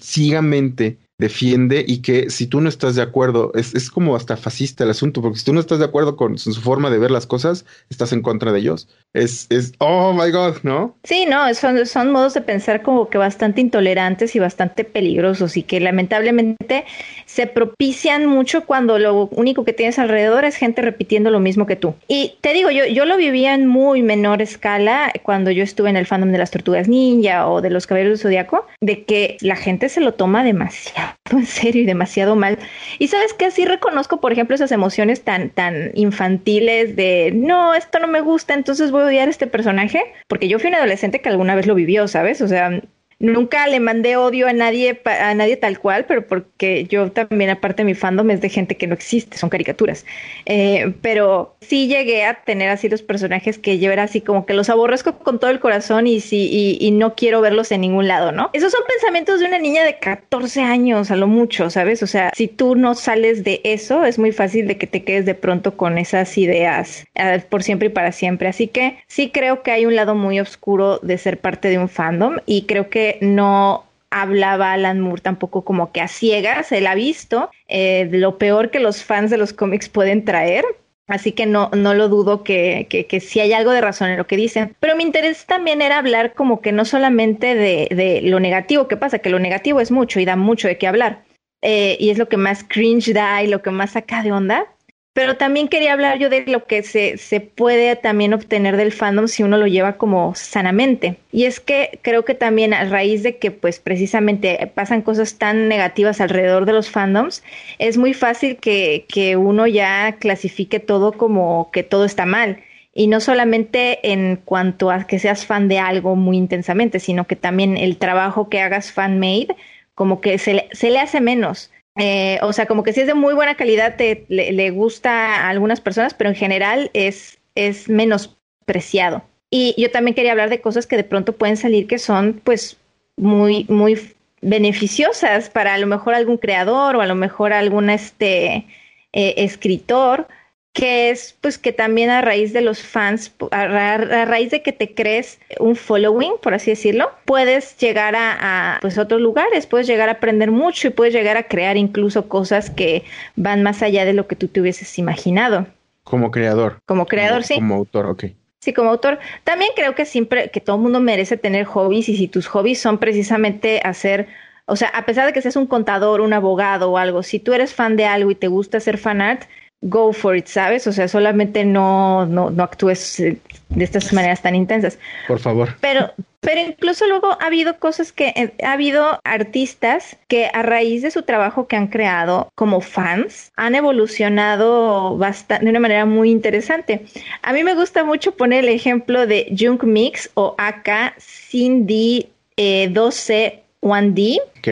ciegamente defiende y que si tú no estás de acuerdo, es, es, como hasta fascista el asunto, porque si tú no estás de acuerdo con su forma de ver las cosas, estás en contra de ellos. Es, es oh my God, ¿no? Sí, no, son, son modos de pensar como que bastante intolerantes y bastante peligrosos y que lamentablemente se propician mucho cuando lo único que tienes alrededor es gente repitiendo lo mismo que tú. Y te digo, yo, yo lo vivía en muy menor escala cuando yo estuve en el fandom de las tortugas ninja o de los caballeros del zodiaco, de que la gente se lo toma demasiado en serio y demasiado mal. Y sabes que así reconozco, por ejemplo, esas emociones tan, tan infantiles de no, esto no me gusta, entonces voy a odiar a este personaje, porque yo fui un adolescente que alguna vez lo vivió, ¿sabes? O sea, Nunca le mandé odio a nadie, a nadie tal cual, pero porque yo también, aparte de mi fandom, es de gente que no existe, son caricaturas. Eh, pero sí llegué a tener así los personajes que yo era así como que los aborrezco con todo el corazón y, sí, y, no quiero verlos en ningún lado, ¿no? Esos son pensamientos de una niña de 14 años, a lo mucho, ¿sabes? O sea, si tú no sales de eso, es muy fácil de que te quedes de pronto con esas ideas eh, por siempre y para siempre. Así que sí creo que hay un lado muy oscuro de ser parte de un fandom y creo que no hablaba Alan Moore tampoco como que a ciegas, él ha visto eh, lo peor que los fans de los cómics pueden traer. Así que no, no lo dudo que, que, que sí hay algo de razón en lo que dicen. Pero mi interés también era hablar como que no solamente de, de lo negativo que pasa, que lo negativo es mucho y da mucho de qué hablar. Eh, y es lo que más cringe da y lo que más saca de onda. Pero también quería hablar yo de lo que se, se puede también obtener del fandom si uno lo lleva como sanamente. Y es que creo que también a raíz de que pues precisamente pasan cosas tan negativas alrededor de los fandoms, es muy fácil que, que uno ya clasifique todo como que todo está mal. Y no solamente en cuanto a que seas fan de algo muy intensamente, sino que también el trabajo que hagas fan-made, como que se le, se le hace menos eh, o sea, como que si es de muy buena calidad, te, le, gusta a algunas personas, pero en general es, es menospreciado. Y yo también quería hablar de cosas que de pronto pueden salir que son pues muy, muy beneficiosas para a lo mejor algún creador o a lo mejor algún este, eh, escritor que es pues que también a raíz de los fans, a, raíz de que te crees un following, por así decirlo, puedes llegar a, pues otros lugares, puedes llegar a aprender mucho y puedes llegar a crear incluso cosas que van más allá de lo que tú te hubieses imaginado. Como creador. Como creador, sí. Como autor, ok. Sí, como autor. También creo que siempre, que todo el mundo merece tener hobbies y si tus hobbies son precisamente hacer o sea, a pesar de que seas un contador, un abogado o algo, si tú eres fan de algo y te gusta hacer fan art, go for it, ¿sabes? O sea, solamente no, no, no actúes eh, de estas maneras tan intensas. Por favor. Pero, pero incluso luego ha habido cosas que, eh, ha habido artistas que a raíz de su trabajo que han creado como fans, han evolucionado bastante, de una manera muy interesante. A mí me gusta mucho poner el ejemplo de Junk Mix o AK Cindy eh, 12 1D. Ok.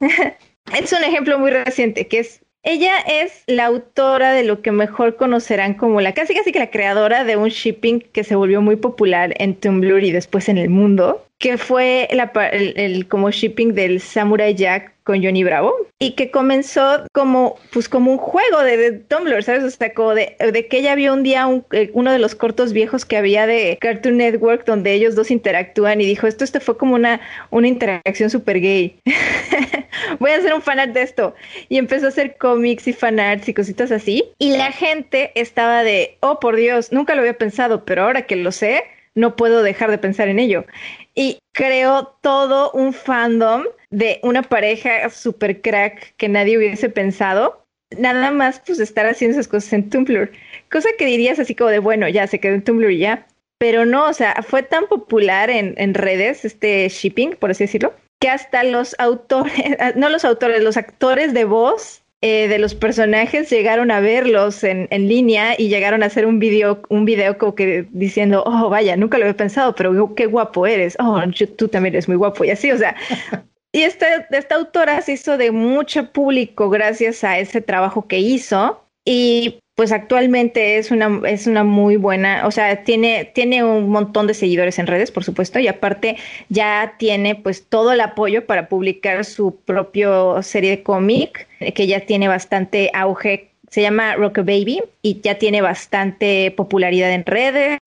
es un ejemplo muy reciente que es ella es la autora de lo que mejor conocerán como la casi casi que la creadora de un shipping que se volvió muy popular en Tumblr y después en el mundo, que fue el, como shipping del Samurai Jack con Johnny Bravo y que comenzó como pues como un juego de, Tumblr, ¿sabes? O sea, como de, que ella vio un día eh, uno de los cortos viejos que había de Cartoon Network donde ellos dos interactúan y dijo, esto este fue como una, una interacción súper gay. Voy a hacer un fanart de esto. Y empezó a hacer cómics y fanarts y cositas así. Y la gente estaba de, oh por Dios, nunca lo había pensado, pero ahora que lo sé, no puedo dejar de pensar en ello. Y creó todo un fandom de una pareja super crack que nadie hubiese pensado. Nada más pues estar haciendo esas cosas en Tumblr. Cosa que dirías así como de, bueno, ya se quedó en Tumblr y ya. Pero no, o sea, fue tan popular en, en redes este shipping, por así decirlo, que hasta los autores, no los autores, los actores de voz eh, de los personajes llegaron a verlos en, en, línea y llegaron a hacer un video, un video como que diciendo, oh, vaya, nunca lo había pensado, pero qué guapo eres, oh, tú también eres muy guapo y así, o sea. Y esta, esta autora se hizo de mucho público gracias a ese trabajo que hizo y pues actualmente es una, es una muy buena, o sea, tiene, tiene un montón de seguidores en redes, por supuesto, y aparte ya tiene pues todo el apoyo para publicar su propio serie de cómic, que ya tiene bastante auge. Se llama Rock Baby y ya tiene bastante popularidad en redes.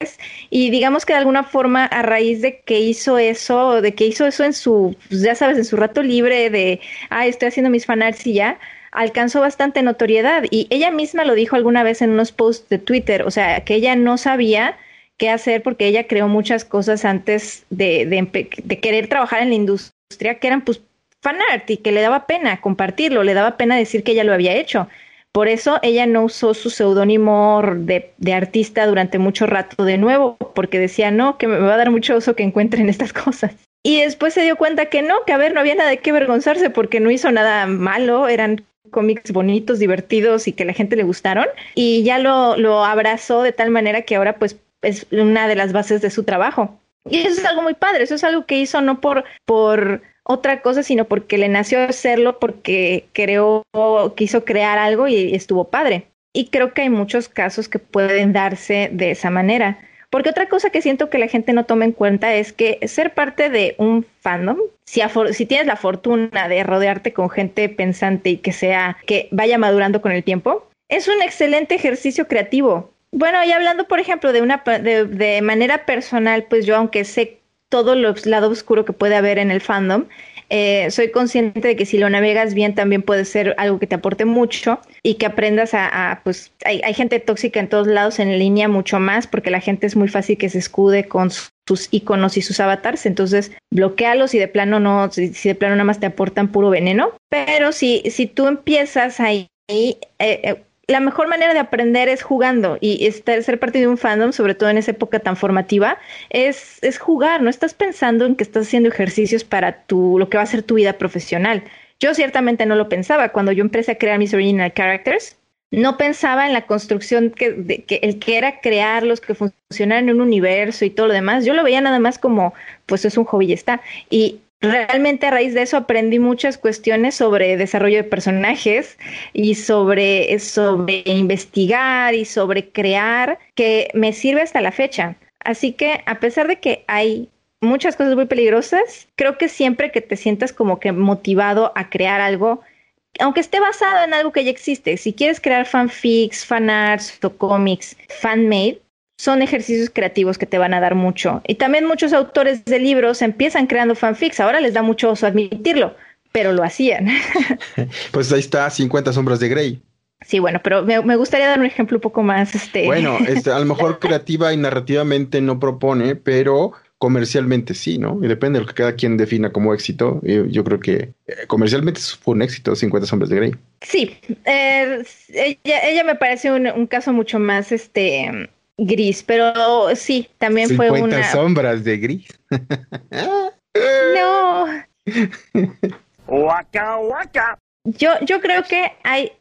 Y digamos que de alguna forma a raíz de que hizo eso, de que hizo eso en su, pues, ya sabes, en su rato libre de, ah, estoy haciendo mis fanarts y ya, alcanzó bastante notoriedad y ella misma lo dijo alguna vez en unos posts de Twitter, o sea, que ella no sabía qué hacer porque ella creó muchas cosas antes de, de, querer trabajar en la industria que eran pues fanart y que le daba pena compartirlo, le daba pena decir que ella lo había hecho. Por eso ella no usó su seudónimo de, de, artista durante mucho rato de nuevo, porque decía, no, que me va a dar mucho oso que encuentren estas cosas. Y después se dio cuenta que no, que a ver, no había nada de qué avergonzarse porque no hizo nada malo, eran cómics bonitos, divertidos y que la gente le gustaron. Y ya lo, lo abrazó de tal manera que ahora pues es una de las bases de su trabajo. Y eso es algo muy padre, eso es algo que hizo no por, por otra cosa, sino porque le nació hacerlo, porque creó, quiso crear algo y estuvo padre. Y creo que hay muchos casos que pueden darse de esa manera. Porque otra cosa que siento que la gente no toma en cuenta es que ser parte de un fandom, si, tienes la fortuna de rodearte con gente pensante y que sea, que vaya madurando con el tiempo, es un excelente ejercicio creativo. Bueno, y hablando, por ejemplo, de una de, de manera personal, pues yo, aunque sé todo el lado oscuro que puede haber en el fandom, eh, soy consciente de que si lo navegas bien también puede ser algo que te aporte mucho y que aprendas a, pues hay, gente tóxica en todos lados en línea mucho más porque la gente es muy fácil que se escude con sus iconos y sus avatars, entonces bloquealos y de plano no, si, de plano nada más te aportan puro veneno, pero si, si tú empiezas ahí, eh, eh, la mejor manera de aprender es jugando y estar, ser parte de un fandom, sobre todo en esa época tan formativa, es, es jugar, no estás pensando en que estás haciendo ejercicios para tu, lo que va a ser tu vida profesional. Yo ciertamente no lo pensaba. Cuando yo empecé a crear mis original characters, no pensaba en la construcción que, el que era crearlos, que funcionaran en un universo y todo lo demás. Yo lo veía nada más como, pues es un hobby y está. Y realmente a raíz de eso aprendí muchas cuestiones sobre desarrollo de personajes y sobre, sobre investigar y sobre crear que me sirve hasta la fecha. Así que a pesar de que hay muchas cosas muy peligrosas, creo que siempre que te sientas como que motivado a crear algo, aunque esté basado en algo que ya existe, si quieres crear fanfics, fanarts o cómics fanmade, son ejercicios creativos que te van a dar mucho. Y también muchos autores de libros empiezan creando fanfics, ahora les da mucho oso admitirlo, pero lo hacían. pues ahí está 50 sombras de Grey. Sí, bueno, pero me, gustaría dar un ejemplo un poco más. Este... Bueno, este, a lo mejor creativa y narrativamente no propone, pero comercialmente sí, ¿no? Y depende de lo que cada quien defina como éxito. Yo, creo que eh, comercialmente fue un éxito, 50 sombras de Grey. Sí, eh, ella, me parece un, un, caso mucho más, este, gris, pero sí, también fue una... sombras de gris. no. Yo, yo creo que hay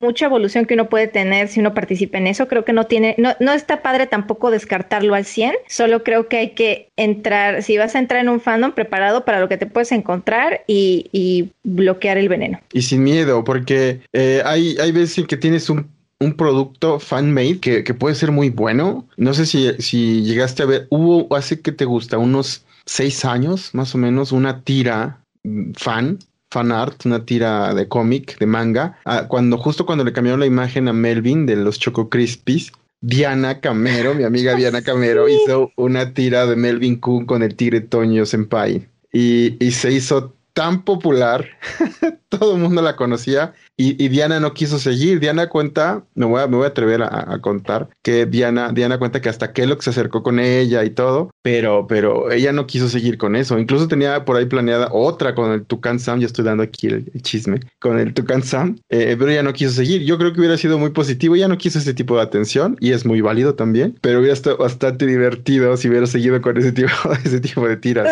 mucha evolución que uno puede tener si uno participa en eso. Creo que no tiene, no, no está padre tampoco descartarlo al 100. Solo creo que hay que entrar, si vas a entrar en un fandom preparado para lo que te puedes encontrar y, y bloquear el veneno. Y sin miedo, porque eh, hay, hay veces que tienes un un producto fan-made que, que, puede ser muy bueno. No sé si, si llegaste a ver, hubo hace que te gusta, unos seis años más o menos, una tira mm, fan, fan art, una tira de cómic, de manga, ah, cuando justo cuando le cambiaron la imagen a Melvin de los Choco Crispies. Diana Camero, mi amiga Diana Camero, hizo una tira de Melvin Kuhn con el tigre Toño Senpai. Y, y se hizo tan popular, todo el mundo la conocía y, Diana no quiso seguir. Diana cuenta, me voy a, me voy a atrever a, contar, que Diana, Diana cuenta que hasta Kellogg se acercó con ella y todo, pero, pero ella no quiso seguir con eso. Incluso tenía por ahí planeada otra con el Tucán Sam, ya estoy dando aquí el, chisme, con el Tucán Sam, eh, pero ella no quiso seguir. Yo creo que hubiera sido muy positivo, ella no quiso ese tipo de atención y es muy válido también, pero hubiera estado bastante divertido si hubiera seguido con ese tipo, ese tipo de tiras.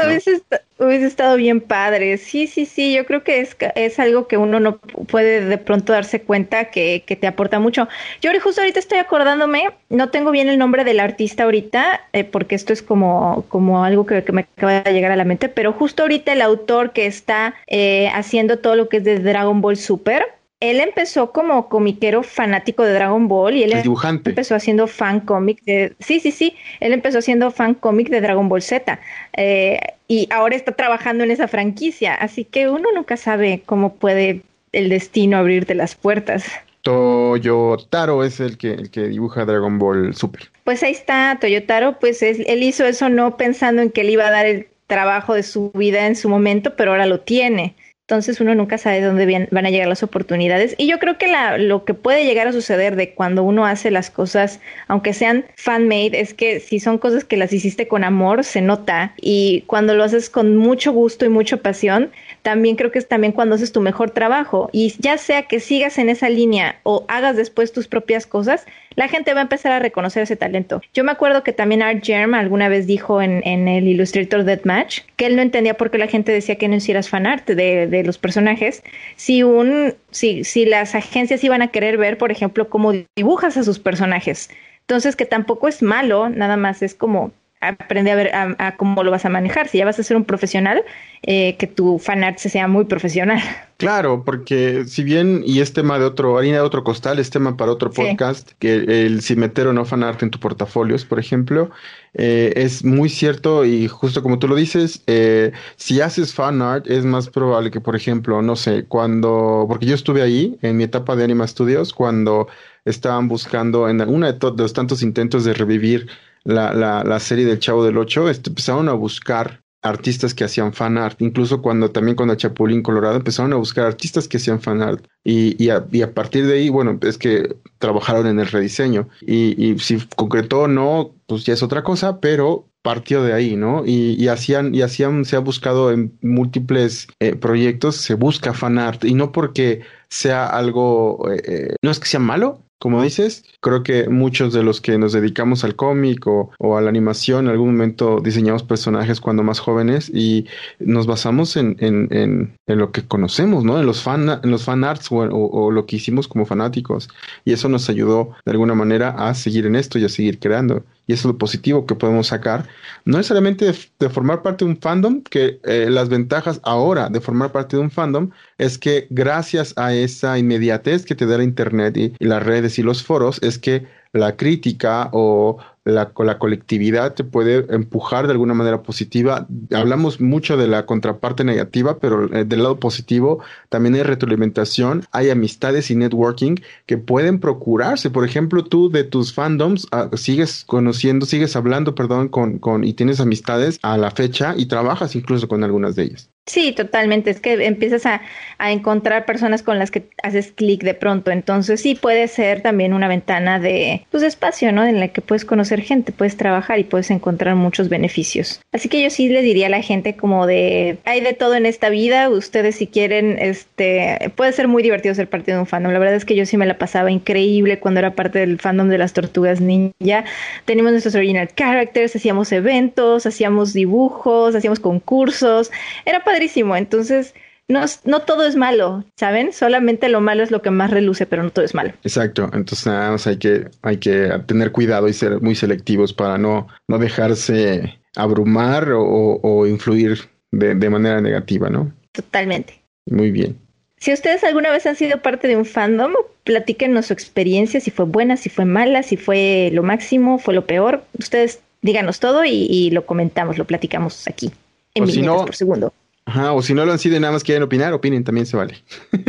Hubiese estado bien padre. Sí, sí, sí. Yo creo que es, es algo que uno no puede de pronto darse cuenta que, que te aporta mucho. Yo justo ahorita estoy acordándome, no tengo bien el nombre del artista ahorita, eh, porque esto es como, como algo que, me acaba de llegar a la mente, pero justo ahorita el autor que está eh, haciendo todo lo que es de Dragon Ball Super él empezó como comiquero fanático de Dragon Ball y él empezó haciendo fan cómic de... Sí, sí, sí, él empezó haciendo fan cómic de Dragon Ball Z eh, y ahora está trabajando en esa franquicia, así que uno nunca sabe cómo puede el destino abrirte las puertas. Toyotaro es el que, el que dibuja Dragon Ball Super. Pues ahí está, Toyotaro, pues él hizo eso no pensando en que le iba a dar el trabajo de su vida en su momento, pero ahora lo tiene. Entonces uno nunca sabe dónde van a llegar las oportunidades. Y yo creo que la, lo que puede llegar a suceder de cuando uno hace las cosas, aunque sean fan-made, es que si son cosas que las hiciste con amor, se nota. Y cuando lo haces con mucho gusto y mucha pasión, también creo que es también cuando haces tu mejor trabajo. Y ya sea que sigas en esa línea o hagas después tus propias cosas, la gente va a empezar a reconocer ese talento. Yo me acuerdo que también Art Germ alguna vez dijo en, el Illustrator Deathmatch que él no entendía por qué la gente decía que no hicieras fanart de, de los personajes si un si, si las agencias iban a querer ver, por ejemplo, cómo dibujas a sus personajes. Entonces, que tampoco es malo, nada más es como aprende a ver a, cómo lo vas a manejar. Si ya vas a ser un profesional, eh, que tu fanart sea muy profesional. Claro, porque si bien, y es tema de otro, harina de otro costal, es tema para otro podcast, que el si meter o no fanart en tu portafolios, por ejemplo, eh, es muy cierto y justo como tú lo dices, eh, si haces fanart es más probable que, por ejemplo, no sé, cuando, porque yo estuve ahí en mi etapa de Anima Studios, cuando estaban buscando en alguna de, de los tantos intentos de revivir la, la, la serie del Chavo del Ocho, este, empezaron a buscar artistas que hacían fan art, incluso cuando también el Chapulín Colorado empezaron a buscar artistas que hacían fan art. Y, y, a, partir de ahí, bueno, es que trabajaron en el rediseño. Y, y, si concretó o no, pues ya es otra cosa, pero partió de ahí, ¿no? Y, y hacían, y hacían, se ha buscado en múltiples eh, proyectos, se busca fan art. Y no porque sea algo, eh, eh no es que sea malo, como dices, creo que muchos de los que nos dedicamos al cómic o, o, a la animación, en algún momento diseñamos personajes cuando más jóvenes y nos basamos en, en, en, en lo que conocemos, ¿no? En los fan, en los fan arts o, o, lo que hicimos como fanáticos. Y eso nos ayudó de alguna manera a seguir en esto y a seguir creando y eso es lo positivo que podemos sacar, no necesariamente de, de formar parte de un fandom, que eh, las ventajas ahora de formar parte de un fandom es que gracias a esa inmediatez que te da la internet y, y las redes y los foros, es que la crítica o la, la, colectividad te puede empujar de alguna manera positiva. Hablamos mucho de la contraparte negativa, pero eh, del lado positivo también hay retroalimentación, hay amistades y networking que pueden procurarse. Por ejemplo, tú de tus fandoms ah, sigues conociendo, sigues hablando, perdón, con, con y tienes amistades a la fecha y trabajas incluso con algunas de ellas. Sí, totalmente. Es que empiezas a, a encontrar personas con las que haces clic de pronto. Entonces sí puede ser también una ventana de pues, espacio, ¿no? En la que puedes conocer gente, puedes trabajar y puedes encontrar muchos beneficios. Así que yo sí le diría a la gente como de hay de todo en esta vida. Ustedes si quieren, este puede ser muy divertido ser parte de un fandom. La verdad es que yo sí me la pasaba increíble cuando era parte del fandom de las tortugas ninja. Teníamos nuestros original characters, hacíamos eventos, hacíamos dibujos, hacíamos concursos. Era padrísimo. Entonces, no, no todo es malo, ¿saben? Solamente lo malo es lo que más reluce, pero no todo es malo. Exacto. Entonces, nada más hay que, hay que tener cuidado y ser muy selectivos para no, no dejarse abrumar o, o influir de, de manera negativa, ¿no? Totalmente. Muy bien. Si ustedes alguna vez han sido parte de un fandom, platíquenos su experiencia, si fue buena, si fue mala, si fue lo máximo, fue lo peor. Ustedes díganos todo y, y lo comentamos, lo platicamos aquí en O si minutos no- por segundo. Ajá, o si no lo han sido y nada más quieren opinar, opinen, también se vale.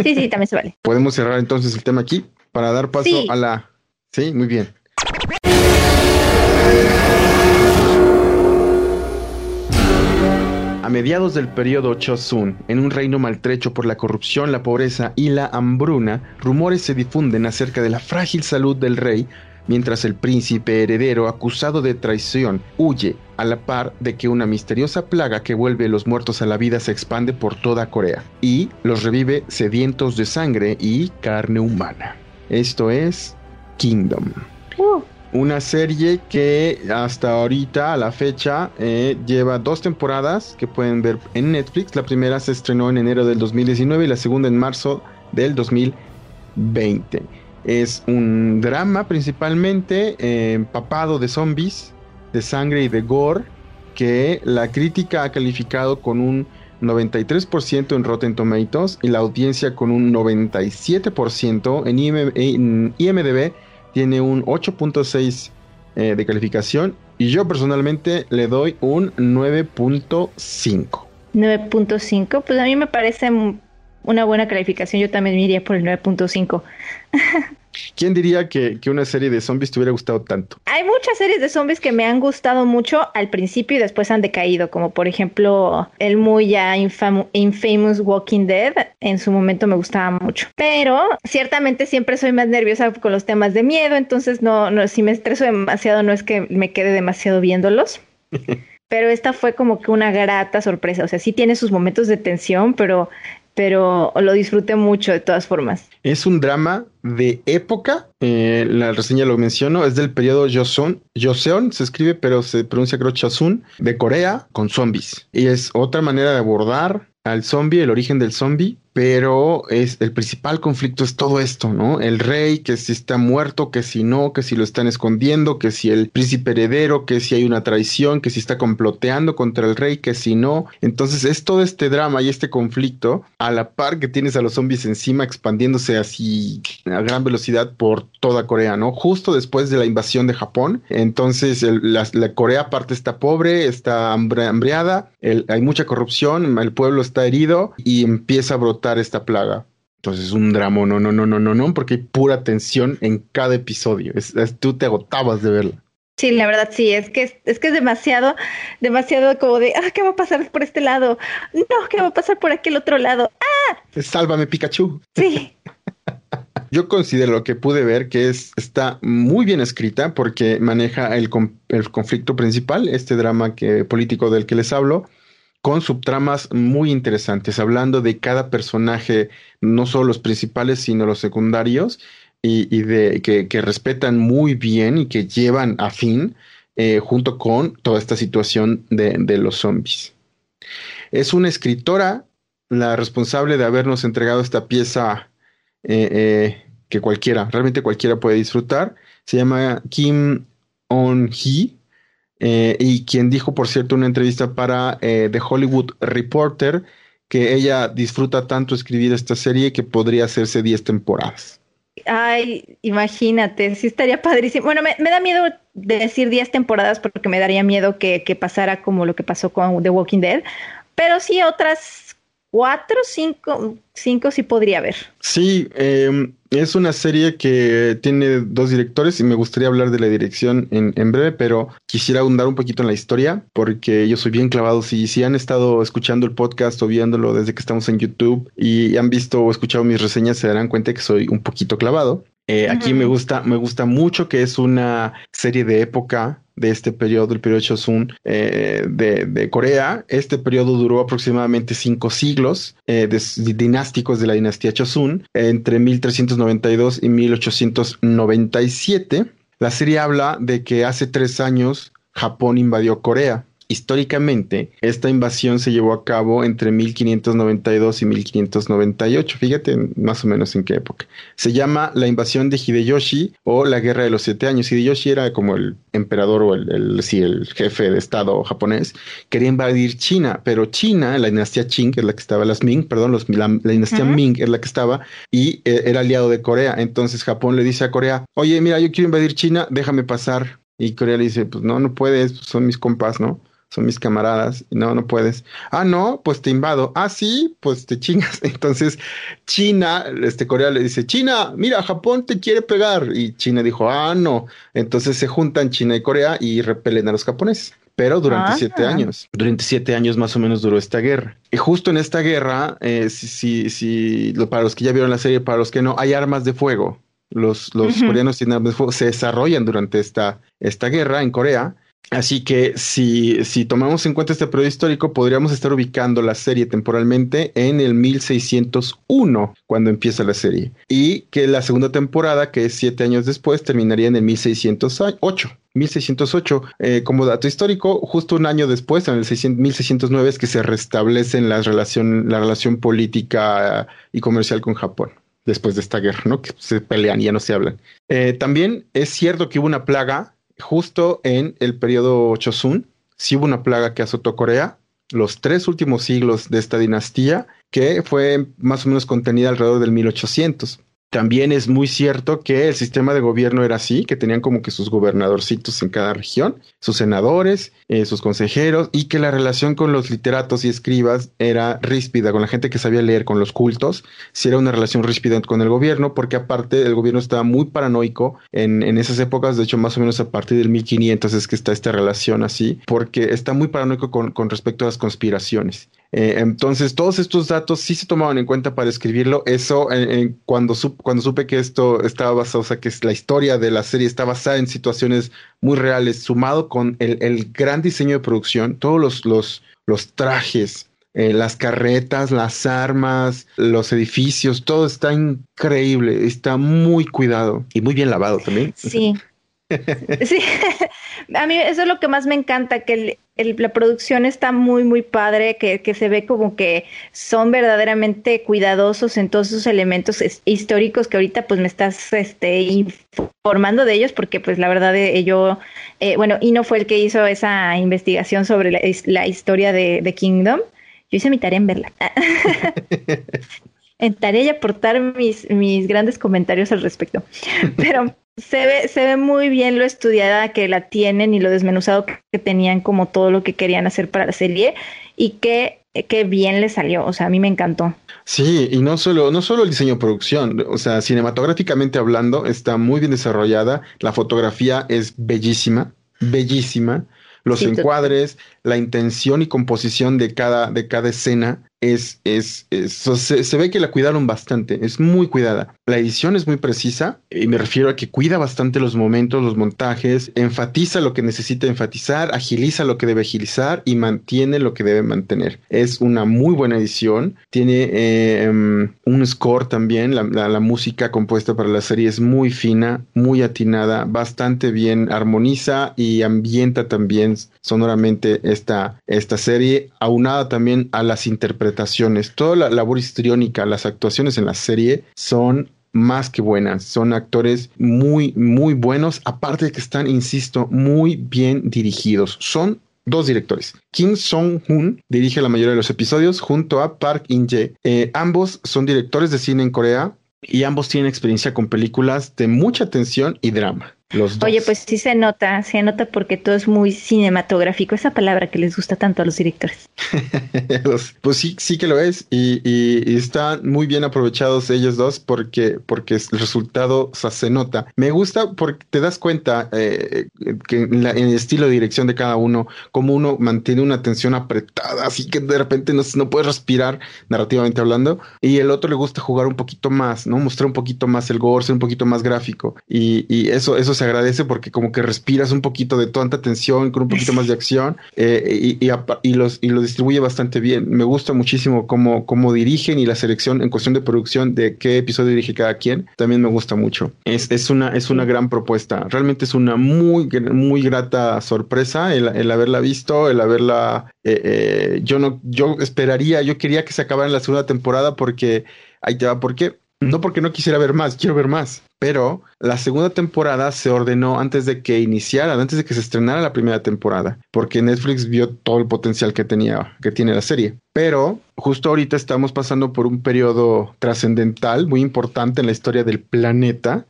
Sí, sí, también se vale. Podemos cerrar entonces el tema aquí para dar paso Sí. a la... Sí, muy bien. A mediados del periodo Chosun, en un reino maltrecho por la corrupción, la pobreza y la hambruna, rumores se difunden acerca de la frágil salud del rey, mientras el príncipe heredero acusado de traición huye a la par de que una misteriosa plaga que vuelve los muertos a la vida se expande por toda Corea y los revive sedientos de sangre y carne humana. Esto es Kingdom. Uh, Una serie que hasta ahorita, a la fecha, eh, lleva dos temporadas que pueden ver en Netflix. La primera se estrenó en enero del 2019 y la segunda en marzo del 2020. Es un drama principalmente eh, empapado de zombies, de sangre y de gore, que la crítica ha calificado con un 93% en Rotten Tomatoes y la audiencia con un 97% en, IM en IMDB tiene un 8.6 eh, de calificación y yo personalmente le doy un 9.5. 9.5, pues a mí me parece una buena calificación. Yo también me iría por el 9.5. ¿Quién diría que, que una serie de zombies te hubiera gustado tanto? Hay muchas series de zombies que me han gustado mucho al principio y después han decaído, como por ejemplo el muy ya infam- infamous Walking Dead. En su momento me gustaba mucho. Pero ciertamente siempre soy más nerviosa con los temas de miedo, entonces no, no, si me estreso demasiado no es que me quede demasiado viéndolos. Pero esta fue como que una grata sorpresa. O sea, sí tiene sus momentos de tensión, pero, pero lo disfruté mucho de todas formas. Es un drama de época, eh, la reseña lo menciono, es del periodo Joseon, Joseon se escribe pero se pronuncia creo Chosun, de Corea con zombies. Y es otra manera de abordar al zombie, el origen del zombie, pero es el principal conflicto es todo esto, ¿no? El rey, que si está muerto, que si no, que si lo están escondiendo, que si el príncipe heredero, que si hay una traición, que si está comploteando contra el rey, que si no. Entonces es todo este drama y este conflicto a la par que tienes a los zombies encima expandiéndose así a gran velocidad por toda Corea, ¿no? Justo después de la invasión de Japón. Entonces la, Corea aparte está pobre, está hambriada, hay mucha corrupción, el pueblo está herido y empieza a brotar esta plaga. Entonces es un drama, no, no, no, no, no, no, porque hay pura tensión en cada episodio. Es, tú te agotabas de verla. Sí, la verdad sí, es que es, que es demasiado, demasiado como de, ah, ¿qué va a pasar por este lado? No, ¿qué va a pasar por aquel otro lado? ¡Ah! Sálvame, Pikachu. Sí. Yo considero lo que pude ver que es, está muy bien escrita porque maneja el, el conflicto principal, este drama que, político del que les hablo, con subtramas muy interesantes, hablando de cada personaje, no solo los principales, sino los secundarios, y, de que, respetan muy bien y que llevan a fin eh, junto con toda esta situación de, los zombies. Es una escritora la responsable de habernos entregado esta pieza eh, eh, que cualquiera, realmente cualquiera puede disfrutar. Se llama Kim On-hee eh, y quien dijo, por cierto, una entrevista para eh, The Hollywood Reporter, que ella disfruta tanto escribir esta serie que podría hacerse 10 temporadas. Ay, imagínate, sí estaría padrísimo. Bueno, me, da miedo decir 10 temporadas porque me daría miedo que, que pasara como lo que pasó con The Walking Dead, pero sí otras cuatro, cinco, cinco sí podría haber. Sí, em, es una serie que tiene dos directores y me gustaría hablar de la dirección en, en, breve, pero quisiera ahondar un poquito en la historia porque yo soy bien clavado. Si, si han estado escuchando el podcast o viéndolo desde que estamos en YouTube y han visto o escuchado mis reseñas, se darán cuenta que soy un poquito clavado. Eh, aquí me gusta, me gusta mucho que es una serie de época de este periodo, el periodo Chosun eh, de, Corea. Este periodo duró aproximadamente cinco siglos eh, dinásticos de la dinastía Chosun, entre 1392 y 1897. La serie habla de que hace tres años Japón invadió Corea históricamente, esta invasión se llevó a cabo entre 1592 y 1598. Fíjate más o menos en qué época. Se llama la invasión de Hideyoshi o la guerra de los siete años. Hideyoshi era como el emperador o el, el, el jefe de estado japonés. Quería invadir China, pero China, la dinastía Qing, que es la que estaba, las Ming, perdón, los, la, dinastía Ming es la que estaba y eh, era aliado de Corea. Entonces Japón le dice a Corea, oye, mira, yo quiero invadir China, déjame pasar. Y Corea le dice, pues no, no puedes, son mis compas, ¿no? Son mis camaradas. No, no puedes. Ah, no, pues te invado. Ah, sí, pues te chingas. Entonces, China, este Corea le dice, China, mira, Japón te quiere pegar. Y China dijo, ah, no. Entonces se juntan China y Corea y repelen a los japoneses. Pero durante ah. siete años, durante siete años más o menos duró esta guerra. Y justo en esta guerra, eh, si, si, para los que ya vieron la serie, para los que no, hay armas de fuego. Los, los coreanos tienen armas de fuego, se desarrollan durante esta, esta guerra en Corea Así que si, si tomamos en cuenta este periodo histórico, podríamos estar ubicando la serie temporalmente en el 1601, cuando empieza la serie. Y que la segunda temporada, que es siete años después, terminaría en el 1608. 1608, eh, como dato histórico, justo un año después, en el 1609, es que se restablece la relación, la relación política y comercial con Japón después de esta guerra, ¿no? Que se pelean y ya no se hablan. Eh, también es cierto que hubo una plaga justo en el periodo Chosun, sí hubo una plaga que azotó Corea, los tres últimos siglos de esta dinastía, que fue más o menos contenida alrededor del 1800. También es muy cierto que el sistema de gobierno era así, que tenían como que sus gobernadorcitos en cada región, sus senadores, eh, sus consejeros, y que la relación con los literatos y escribas era ríspida, con la gente que sabía leer, con los cultos, si era una relación ríspida con el gobierno, porque aparte el gobierno estaba muy paranoico en, en esas épocas, de hecho más o menos a partir del 1500 es que está esta relación así, porque está muy paranoico con, con respecto a las conspiraciones. Eh, entonces, todos estos datos sí se tomaban en cuenta para escribirlo. Eso, cuando, cuando supe que esto estaba basado, o sea, que la historia de la serie está basada en situaciones muy reales, sumado con el, gran diseño de producción, todos los, los, los trajes, eh, las carretas, las armas, los edificios, todo está increíble, está muy cuidado y muy bien lavado también. Sí. sí, a mí eso es lo que más me encanta, que el- la producción está muy, muy padre, que, que se ve como que son verdaderamente cuidadosos en todos esos elementos es- históricos que ahorita pues me estás este, informando de ellos, porque pues la verdad eh, yo, eh, bueno, Ino fue el que hizo esa investigación sobre la, his- la historia de, de Kingdom. Yo hice mi tarea en verla. en tarea y aportar mis, mis grandes comentarios al respecto. Pero se ve, se ve muy bien lo estudiada que la tienen y lo desmenuzado que, tenían como todo lo que querían hacer para la serie y que, que bien le salió. O sea, a mí me encantó. Sí, y no solo, no solo el diseño de producción, o sea, cinematográficamente hablando, está muy bien desarrollada, la fotografía es bellísima, bellísima, los Sí, encuadres, la intención y composición de cada, de cada escena es, es, se, ve que la cuidaron bastante, es muy cuidada. La edición es muy precisa, y me refiero a que cuida bastante los momentos, los montajes, enfatiza lo que necesita enfatizar, agiliza lo que debe agilizar y mantiene lo que debe mantener. Es una muy buena edición, tiene eh, em, un score también, la, la- la música compuesta para la serie es muy fina, muy atinada, bastante bien armoniza y ambienta también sonoramente esta, esta serie, aunada también a las interpretaciones. Toda la labor histriónica, las actuaciones en la serie son más que buenas. Son actores muy, muy buenos, aparte de que están, insisto, muy bien dirigidos. Son dos directores. Kim Song-hoon dirige la mayoría de los episodios junto a Park In-jae. Eh, ambos son directores de cine en Corea y ambos tienen experiencia con películas de mucha tensión y drama. Los dos. Oye, pues sí se nota, se nota porque todo es muy cinematográfico, esa palabra que les gusta tanto a los directores. Pues sí, sí que lo es y, y- y están muy bien aprovechados ellos dos porque, porque el resultado o sea, se nota. Me gusta porque te das cuenta eh, que en, la- en el estilo de dirección de cada uno, como uno mantiene una atención apretada, así que de repente no, no puedes respirar narrativamente hablando y el otro le gusta jugar un poquito más, ¿no? Mostrar un poquito más el gore, ser un poquito más gráfico y, y eso, eso se agradece porque como que respiras un poquito de tanta tensión con un poquito más de acción eh, y, y, y los, y lo distribuye bastante bien. Me gusta muchísimo cómo, cómo dirigen y la selección en cuestión de producción de qué episodio dirige cada quien. También me gusta mucho. Es, es una, es una gran propuesta. Realmente es una muy, muy grata sorpresa el, haberla visto, el haberla... eh, eh, yo no, yo esperaría, yo quería que se acabara en la segunda temporada porque ahí te va, ¿por qué? No porque no quisiera ver más, quiero ver más. Pero la segunda temporada se ordenó antes de que iniciara, antes de que se estrenara la primera temporada, porque Netflix vio todo el potencial que tenía, que tiene la serie. Pero justo ahorita estamos pasando por un periodo trascendental muy importante en la historia del planeta.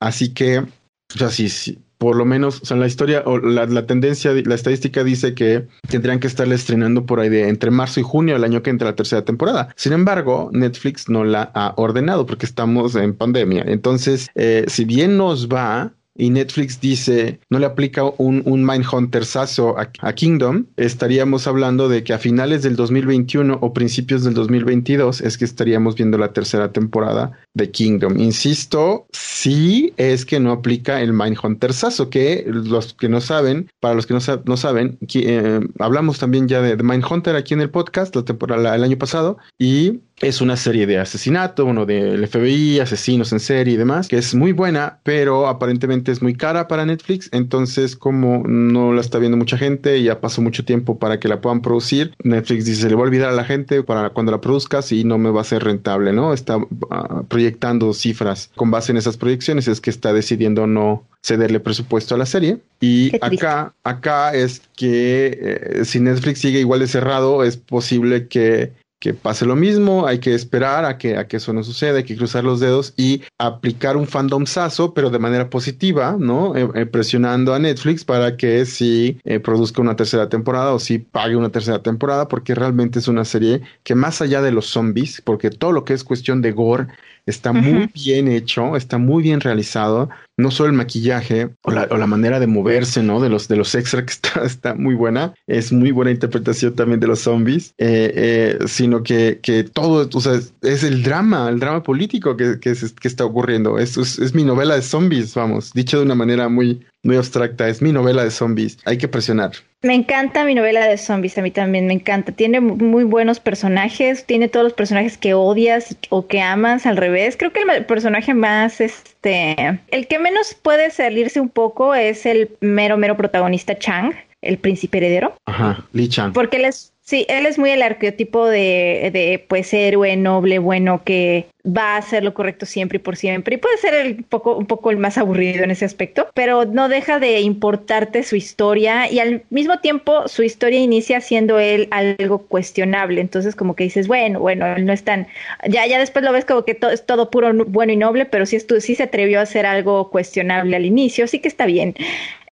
Así que, o sea, sí, sí, por lo menos, o sea, la historia o la, tendencia, la estadística dice que tendrían que estarle estrenando por ahí de entre marzo y junio del año que entra la tercera temporada. Sin embargo, Netflix no la ha ordenado porque estamos en pandemia. Entonces, eh, si bien nos va, y Netflix dice no le aplica un, un Mindhuntersazo a, a Kingdom, estaríamos hablando de que a finales del 2021 o principios del 2022 es que estaríamos viendo la tercera temporada de Kingdom. Insisto, sí es que no aplica el Mindhuntersazo, que los que no saben, para los que no, sa- no saben, eh, hablamos también ya de, de Mindhunter aquí en el podcast la temporada, el año pasado y es una serie de asesinato, bueno, del FBI, asesinos en serie y demás, que es muy buena, pero aparentemente es muy cara para Netflix. Entonces, como no la está viendo mucha gente y ya pasó mucho tiempo para que la puedan producir, Netflix dice, le voy a olvidar a la gente para cuando la produzcas y no me va a ser rentable, ¿no? Está ah, proyectando cifras con base en esas proyecciones, es que está decidiendo no cederle presupuesto a la serie. Y acá, acá es que eh, si Netflix sigue igual de cerrado, es posible que que pase lo mismo, hay que esperar a que, a que eso no suceda, hay que cruzar los dedos y aplicar un fandomsazo, pero de manera positiva, ¿no? Eh, eh, presionando a Netflix para que sí eh, produzca una tercera temporada o sí pague una tercera temporada, porque realmente es una serie que más allá de los zombies, porque todo lo que es cuestión de gore está muy bien hecho, está muy bien realizado, no solo el maquillaje o la, o la manera de moverse, ¿no? De los, de los extra que está, está muy buena, es muy buena interpretación también de los zombies, eh, eh, sino que, que todo, o sea, es, el drama, el drama político que, que está ocurriendo. Es, es, es mi novela de zombies, vamos, dicho de una manera muy, muy abstracta, es mi novela de zombies. Hay que presionar. Me encanta mi novela de zombies, a mí también me encanta. Tiene mu- muy buenos personajes, tiene todos los personajes que odias o que amas al revés. Creo que el personaje más, este, el que menos puede salirse un poco es el mero, mero protagonista Chang. el príncipe heredero. Ajá, Lee Chan. Porque él es, sí, él es muy el arqueotipo de, de pues héroe noble, bueno, que va a hacer lo correcto siempre y por siempre. Y puede ser el poco, un poco el más aburrido en ese aspecto, pero no deja de importarte su historia y al mismo tiempo su historia inicia siendo él algo cuestionable. Entonces como que dices, bueno, bueno, él no es tan, ya, ya después lo ves como que todo es todo puro bueno y noble, pero sí, estu sí se atrevió a hacer algo cuestionable al inicio, sí que está bien.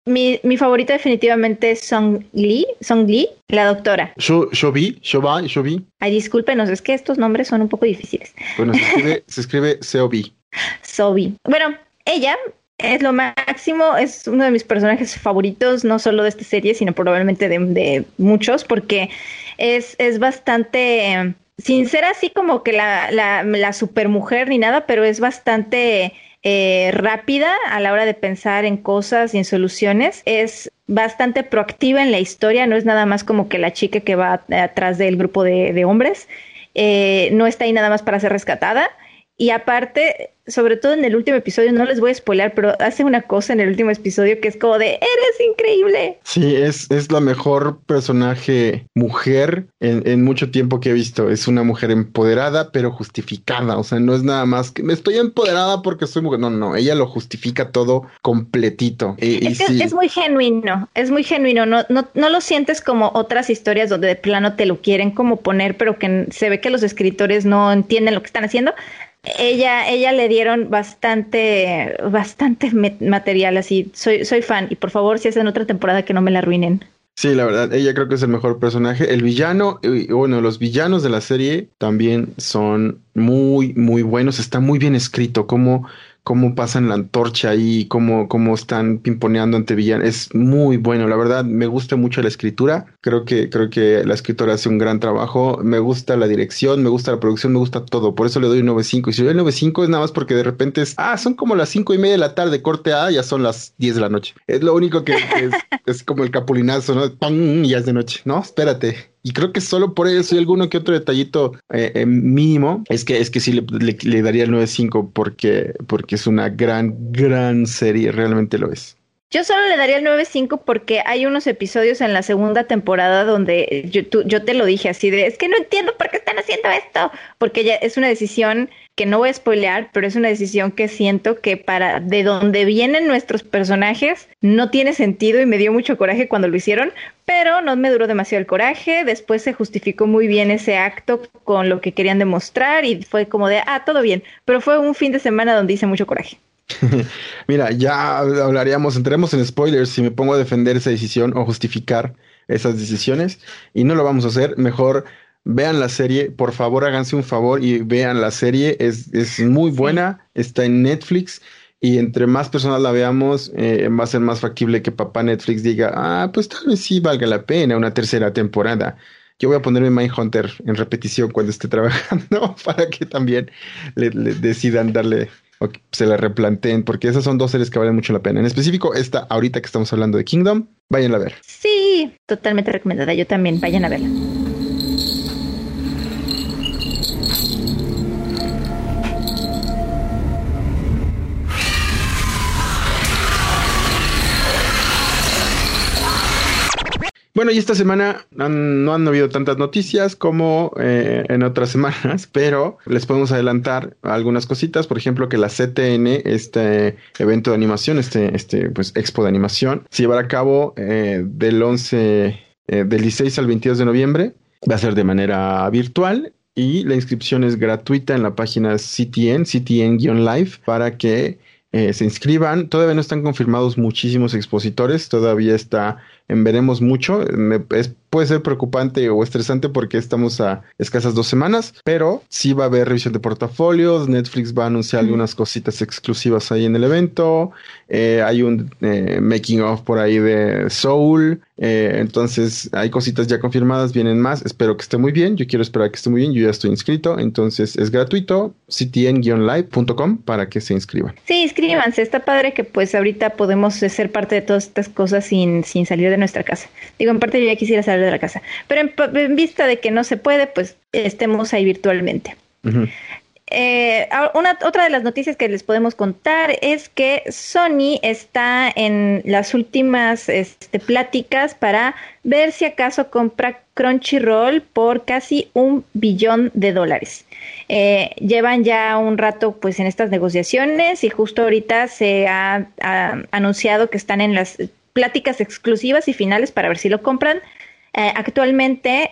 Mi, mi favorita definitivamente es Song Lee, Song Lee, la doctora. Sho- Shobi, Shoba, Shobi. Ay, discúlpenos, es que estos nombres son un poco difíciles. Bueno, se escribe, se escribe Seobi. Sobi. Bueno, ella es lo máximo, es uno de mis personajes favoritos, no solo de esta serie, sino probablemente de, de muchos, porque es, es bastante, eh, sin ser así como que la, la, la supermujer ni nada, pero es bastante eh, rápida a la hora de pensar en cosas y en soluciones. Es bastante proactiva en la historia, no es nada más como que la chica que va atrás del grupo de, hombres. Eh, no está ahí nada más para ser rescatada. Y aparte, sobre todo en el último episodio, no les voy a spoiler, pero hace una cosa en el último episodio que es como de, eres increíble. Sí, es, es la mejor personaje mujer en, en mucho tiempo que he visto. Es una mujer empoderada, pero justificada. O sea, no es nada más que me estoy empoderada porque soy mujer. No, no, ella lo justifica todo completito. Y, y Es que sí, es muy genuino, es muy genuino, no, no, no lo sientes como otras historias donde de plano te lo quieren como poner, pero que se ve que los escritores no entienden lo que están haciendo. Ella, ella le dieron bastante, bastante material así. Soy, soy fan y por favor, si hacen otra temporada que no me la arruinen. Sí, la verdad, ella creo que es el mejor personaje. El villano, bueno, los villanos de la serie también son muy, muy buenos. Está muy bien escrito, cómo, cómo pasan la antorcha ahí, cómo, cómo están pimponeando ante villanos. Es muy bueno, la verdad, me gusta mucho la escritura. Creo que, creo que la escritora hace un gran trabajo. Me gusta la dirección, me gusta la producción, me gusta todo. Por eso le doy un 9.5. Y si le doy un 9.5 es nada más porque de repente es, ah, son como las cinco y media de la tarde, corte A, ya son las 10 de la noche. Es lo único que, es, es como el capulinazo, ¿no? ¡Pam! Y ya es de noche. No, espérate. Y creo que solo por eso y alguno que otro detallito eh, eh, mínimo es que es que sí le, le- daría el 9.5 porque, porque es una gran, gran serie, realmente lo es. Yo solo le daría el 9.5 porque hay unos episodios en la segunda temporada donde yo, tú- yo te lo dije así de, es que no entiendo por qué están haciendo esto, porque ya es una decisión que no voy a spoilear, pero es una decisión que siento que para de donde vienen nuestros personajes no tiene sentido y me dio mucho coraje cuando lo hicieron, pero no me duró demasiado el coraje, después se justificó muy bien ese acto con lo que querían demostrar y fue como de, ah, todo bien, pero fue un fin de semana donde hice mucho coraje. Mira, ya hablaríamos, entremos en spoilers si me pongo a defender esa decisión o justificar esas decisiones y no lo vamos a hacer. Mejor vean la serie, por favor háganse un favor y vean la serie. Es, es muy buena, está en Netflix y entre más personas la veamos eh, va a ser más factible que papá Netflix diga, ah, pues tal vez sí valga la pena una tercera temporada. Yo voy a ponerme Mindhunter en repetición cuando esté trabajando para que también le, le decidan darle se la replanteen, porque esas son dos series que valen mucho la pena. En específico, esta ahorita que estamos hablando de Kingdom, vayan a ver. Sí, totalmente recomendada. Yo también, vayan a verla. Bueno, y esta semana han- no han habido tantas noticias como eh, en otras semanas, pero les podemos adelantar algunas cositas. Por ejemplo, que la CTN, este evento de animación, este, este pues, expo de animación, se llevará a cabo eh, del 11, eh, del 16 al 22 de noviembre. Va a ser de manera virtual y la inscripción es gratuita en la página CTN, CTN-Live, para que eh, se inscriban. Todavía no están confirmados muchísimos expositores, todavía está en veremos mucho. Me- es- puede ser preocupante o estresante porque estamos a escasas dos semanas, pero sí va a haber revisión de portafolios. Netflix va a anunciar algunas cositas exclusivas ahí en el evento. Eh, hay un eh, making of por ahí de Soul. Eh, entonces hay cositas ya confirmadas, vienen más. Espero que esté muy bien. Yo quiero esperar que esté muy bien. Yo ya estoy inscrito. Entonces es gratuito. ctn-live.com para que se inscriban. Sí, inscríbanse. Está padre que pues ahorita podemos ser parte de todas estas cosas sin, sin salir de nuestra casa. Digo, en parte yo ya quisiera salir de la casa, pero en, vista de que no se puede, pues estemos ahí virtualmente. Eh, una, otra de las noticias que les podemos contar es que Sony está en las últimas este, pláticas para ver si acaso compra Crunchyroll por casi un billón de dólares. Eh, llevan ya un rato pues en estas negociaciones y justo ahorita se ha, anunciado que están en las pláticas exclusivas y finales para ver si lo compran. Eh, actualmente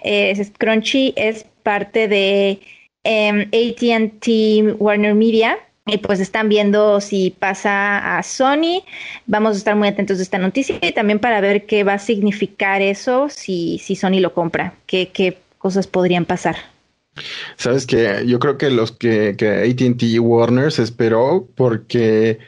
Crunchy es parte de Em, ATT Warner Media. Y pues están viendo si pasa a Sony. Vamos a estar muy atentos de esta noticia y también para ver qué va a significar eso si, si Sony lo compra. Qué, qué cosas podrían pasar. Sabes que yo creo que los que, que ATT Warner se esperó porque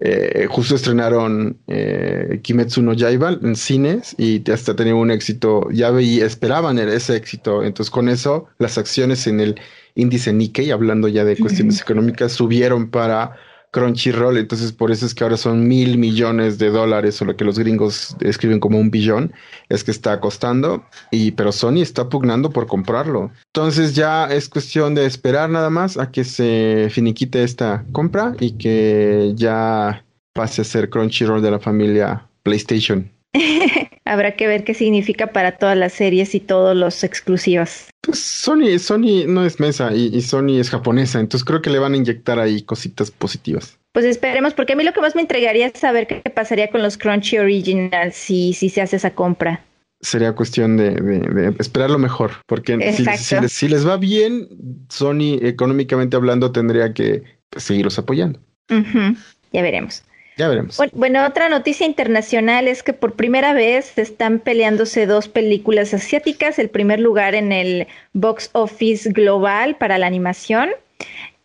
eh, justo estrenaron eh, Kimetsu no Yaiba en cines y hasta tenían un éxito, ya veía, esperaban ese éxito. Entonces con eso las acciones en el índice Nikkei, hablando ya de cuestiones económicas, subieron para Crunchyroll, entonces por eso es que ahora son mil millones de dólares, o lo que los gringos escriben como un billón, es que está costando, y pero Sony está pugnando por comprarlo. Entonces ya es cuestión de esperar nada más a que se finiquite esta compra y que ya pase a ser Crunchyroll de la familia PlayStation. Habrá que ver qué significa para todas las series y todos los exclusivos. Pues Sony, Sony no es mesa y, Sony es japonesa, entonces creo que le van a inyectar ahí cositas positivas. Pues esperemos, porque a mí lo que más me entregaría es saber qué pasaría con los Crunchy Originals si, si se hace esa compra. Sería cuestión de, esperar lo mejor, porque si, les va bien, Sony económicamente hablando tendría que pues, seguirlos apoyando. Ya veremos. Ya veremos. Bueno, otra noticia internacional es que por primera vez están peleándose dos películas asiáticas, el primer lugar en el box office global para la animación.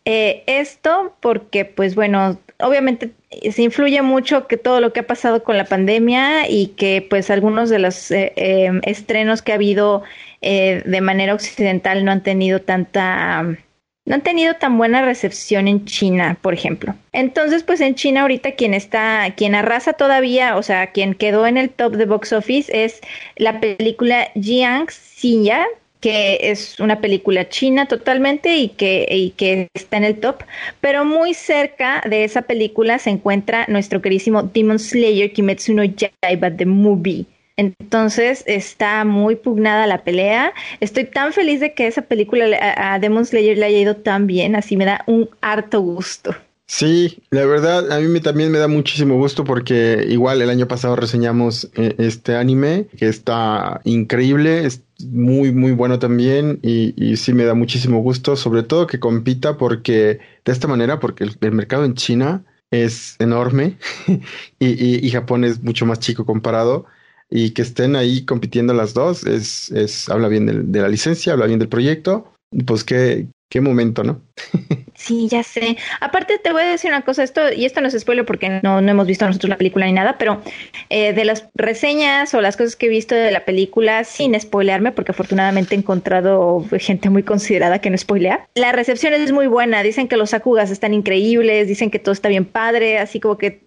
Eh, esto porque, pues bueno, obviamente se influye mucho que todo lo que ha pasado con la pandemia y que pues algunos de los eh, eh, estrenos que ha habido de manera occidental no han tenido tanta no han tenido tan buena recepción en China, por ejemplo. Entonces, pues en China ahorita quien está, quien arrasa todavía, o sea, quien quedó en el top de box office es la película Jiang Xia, que es una película china totalmente y que, y que está en el top, pero muy cerca de esa película se encuentra nuestro querísimo Demon Slayer Kimetsu no Yaiba The Movie entonces está muy pugnada la pelea. Estoy tan feliz de que esa película a, Demon Slayer le haya ido tan bien, así me da un harto gusto. Sí, la verdad, a mí también me da muchísimo gusto porque igual el año pasado reseñamos eh, este anime que está increíble, es muy, muy bueno también y, y, sí me da muchísimo gusto, sobre todo que compita porque de esta manera, porque el, mercado en China es enorme y, y Japón es mucho más chico comparado y que estén ahí compitiendo las dos, es, es habla bien de la licencia, habla bien del proyecto, pues qué, qué momento, ¿no? sí, ya sé. Aparte te voy a decir una cosa, esto, y esto no es spoiler porque no, no hemos visto nosotros la película ni nada, pero eh, de las reseñas o las cosas que he visto de la película, sin spoilearme, porque afortunadamente he encontrado gente muy considerada que no spoilea, la recepción es muy buena, dicen que los Akugas están increíbles, dicen que todo está bien padre, así como que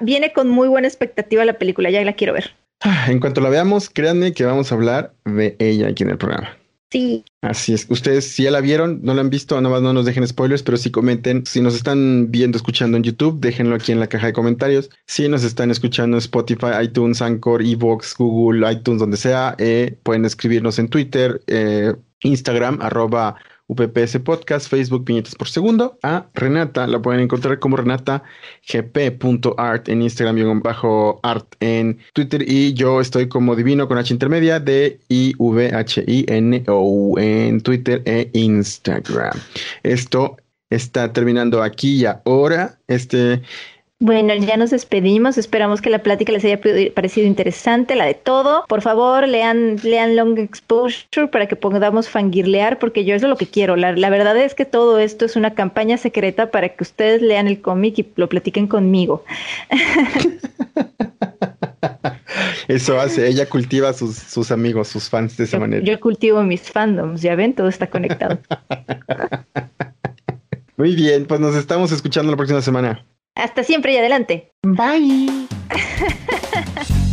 viene con muy buena expectativa la película, ya la quiero ver. Ah, en cuanto la veamos, créanme que vamos a hablar de ella aquí en el programa. Sí. Así es. Ustedes, si ya la vieron, no la han visto, nada más no nos dejen spoilers, pero sí comenten. Si nos están viendo, escuchando en YouTube, déjenlo aquí en la caja de comentarios. Si nos están escuchando en Spotify, iTunes, Anchor, Evox, Google, iTunes, donde sea, eh, pueden escribirnos en Twitter, eh, Instagram, arroba UPPS Podcast, Facebook Viñetas por Segundo. A Renata la pueden encontrar como Renata gp.art en Instagram y bajo art en Twitter. Y yo estoy como Divino con H intermedia de I V H I N O en Twitter e Instagram. Esto está terminando aquí y ahora. Este bueno, ya nos despedimos. Esperamos que la plática les haya parecido interesante, la de todo. Por favor, lean, lean Long Exposure para que podamos fangirlear, porque yo eso es lo que quiero. La, la verdad es que todo esto es una campaña secreta para que ustedes lean el cómic y lo platiquen conmigo. Eso hace, ella cultiva sus, sus amigos, sus fans de esa manera. Yo cultivo mis fandoms, ya ven, todo está conectado. Muy bien, pues nos estamos escuchando la próxima semana. Hasta siempre y adelante. Bye.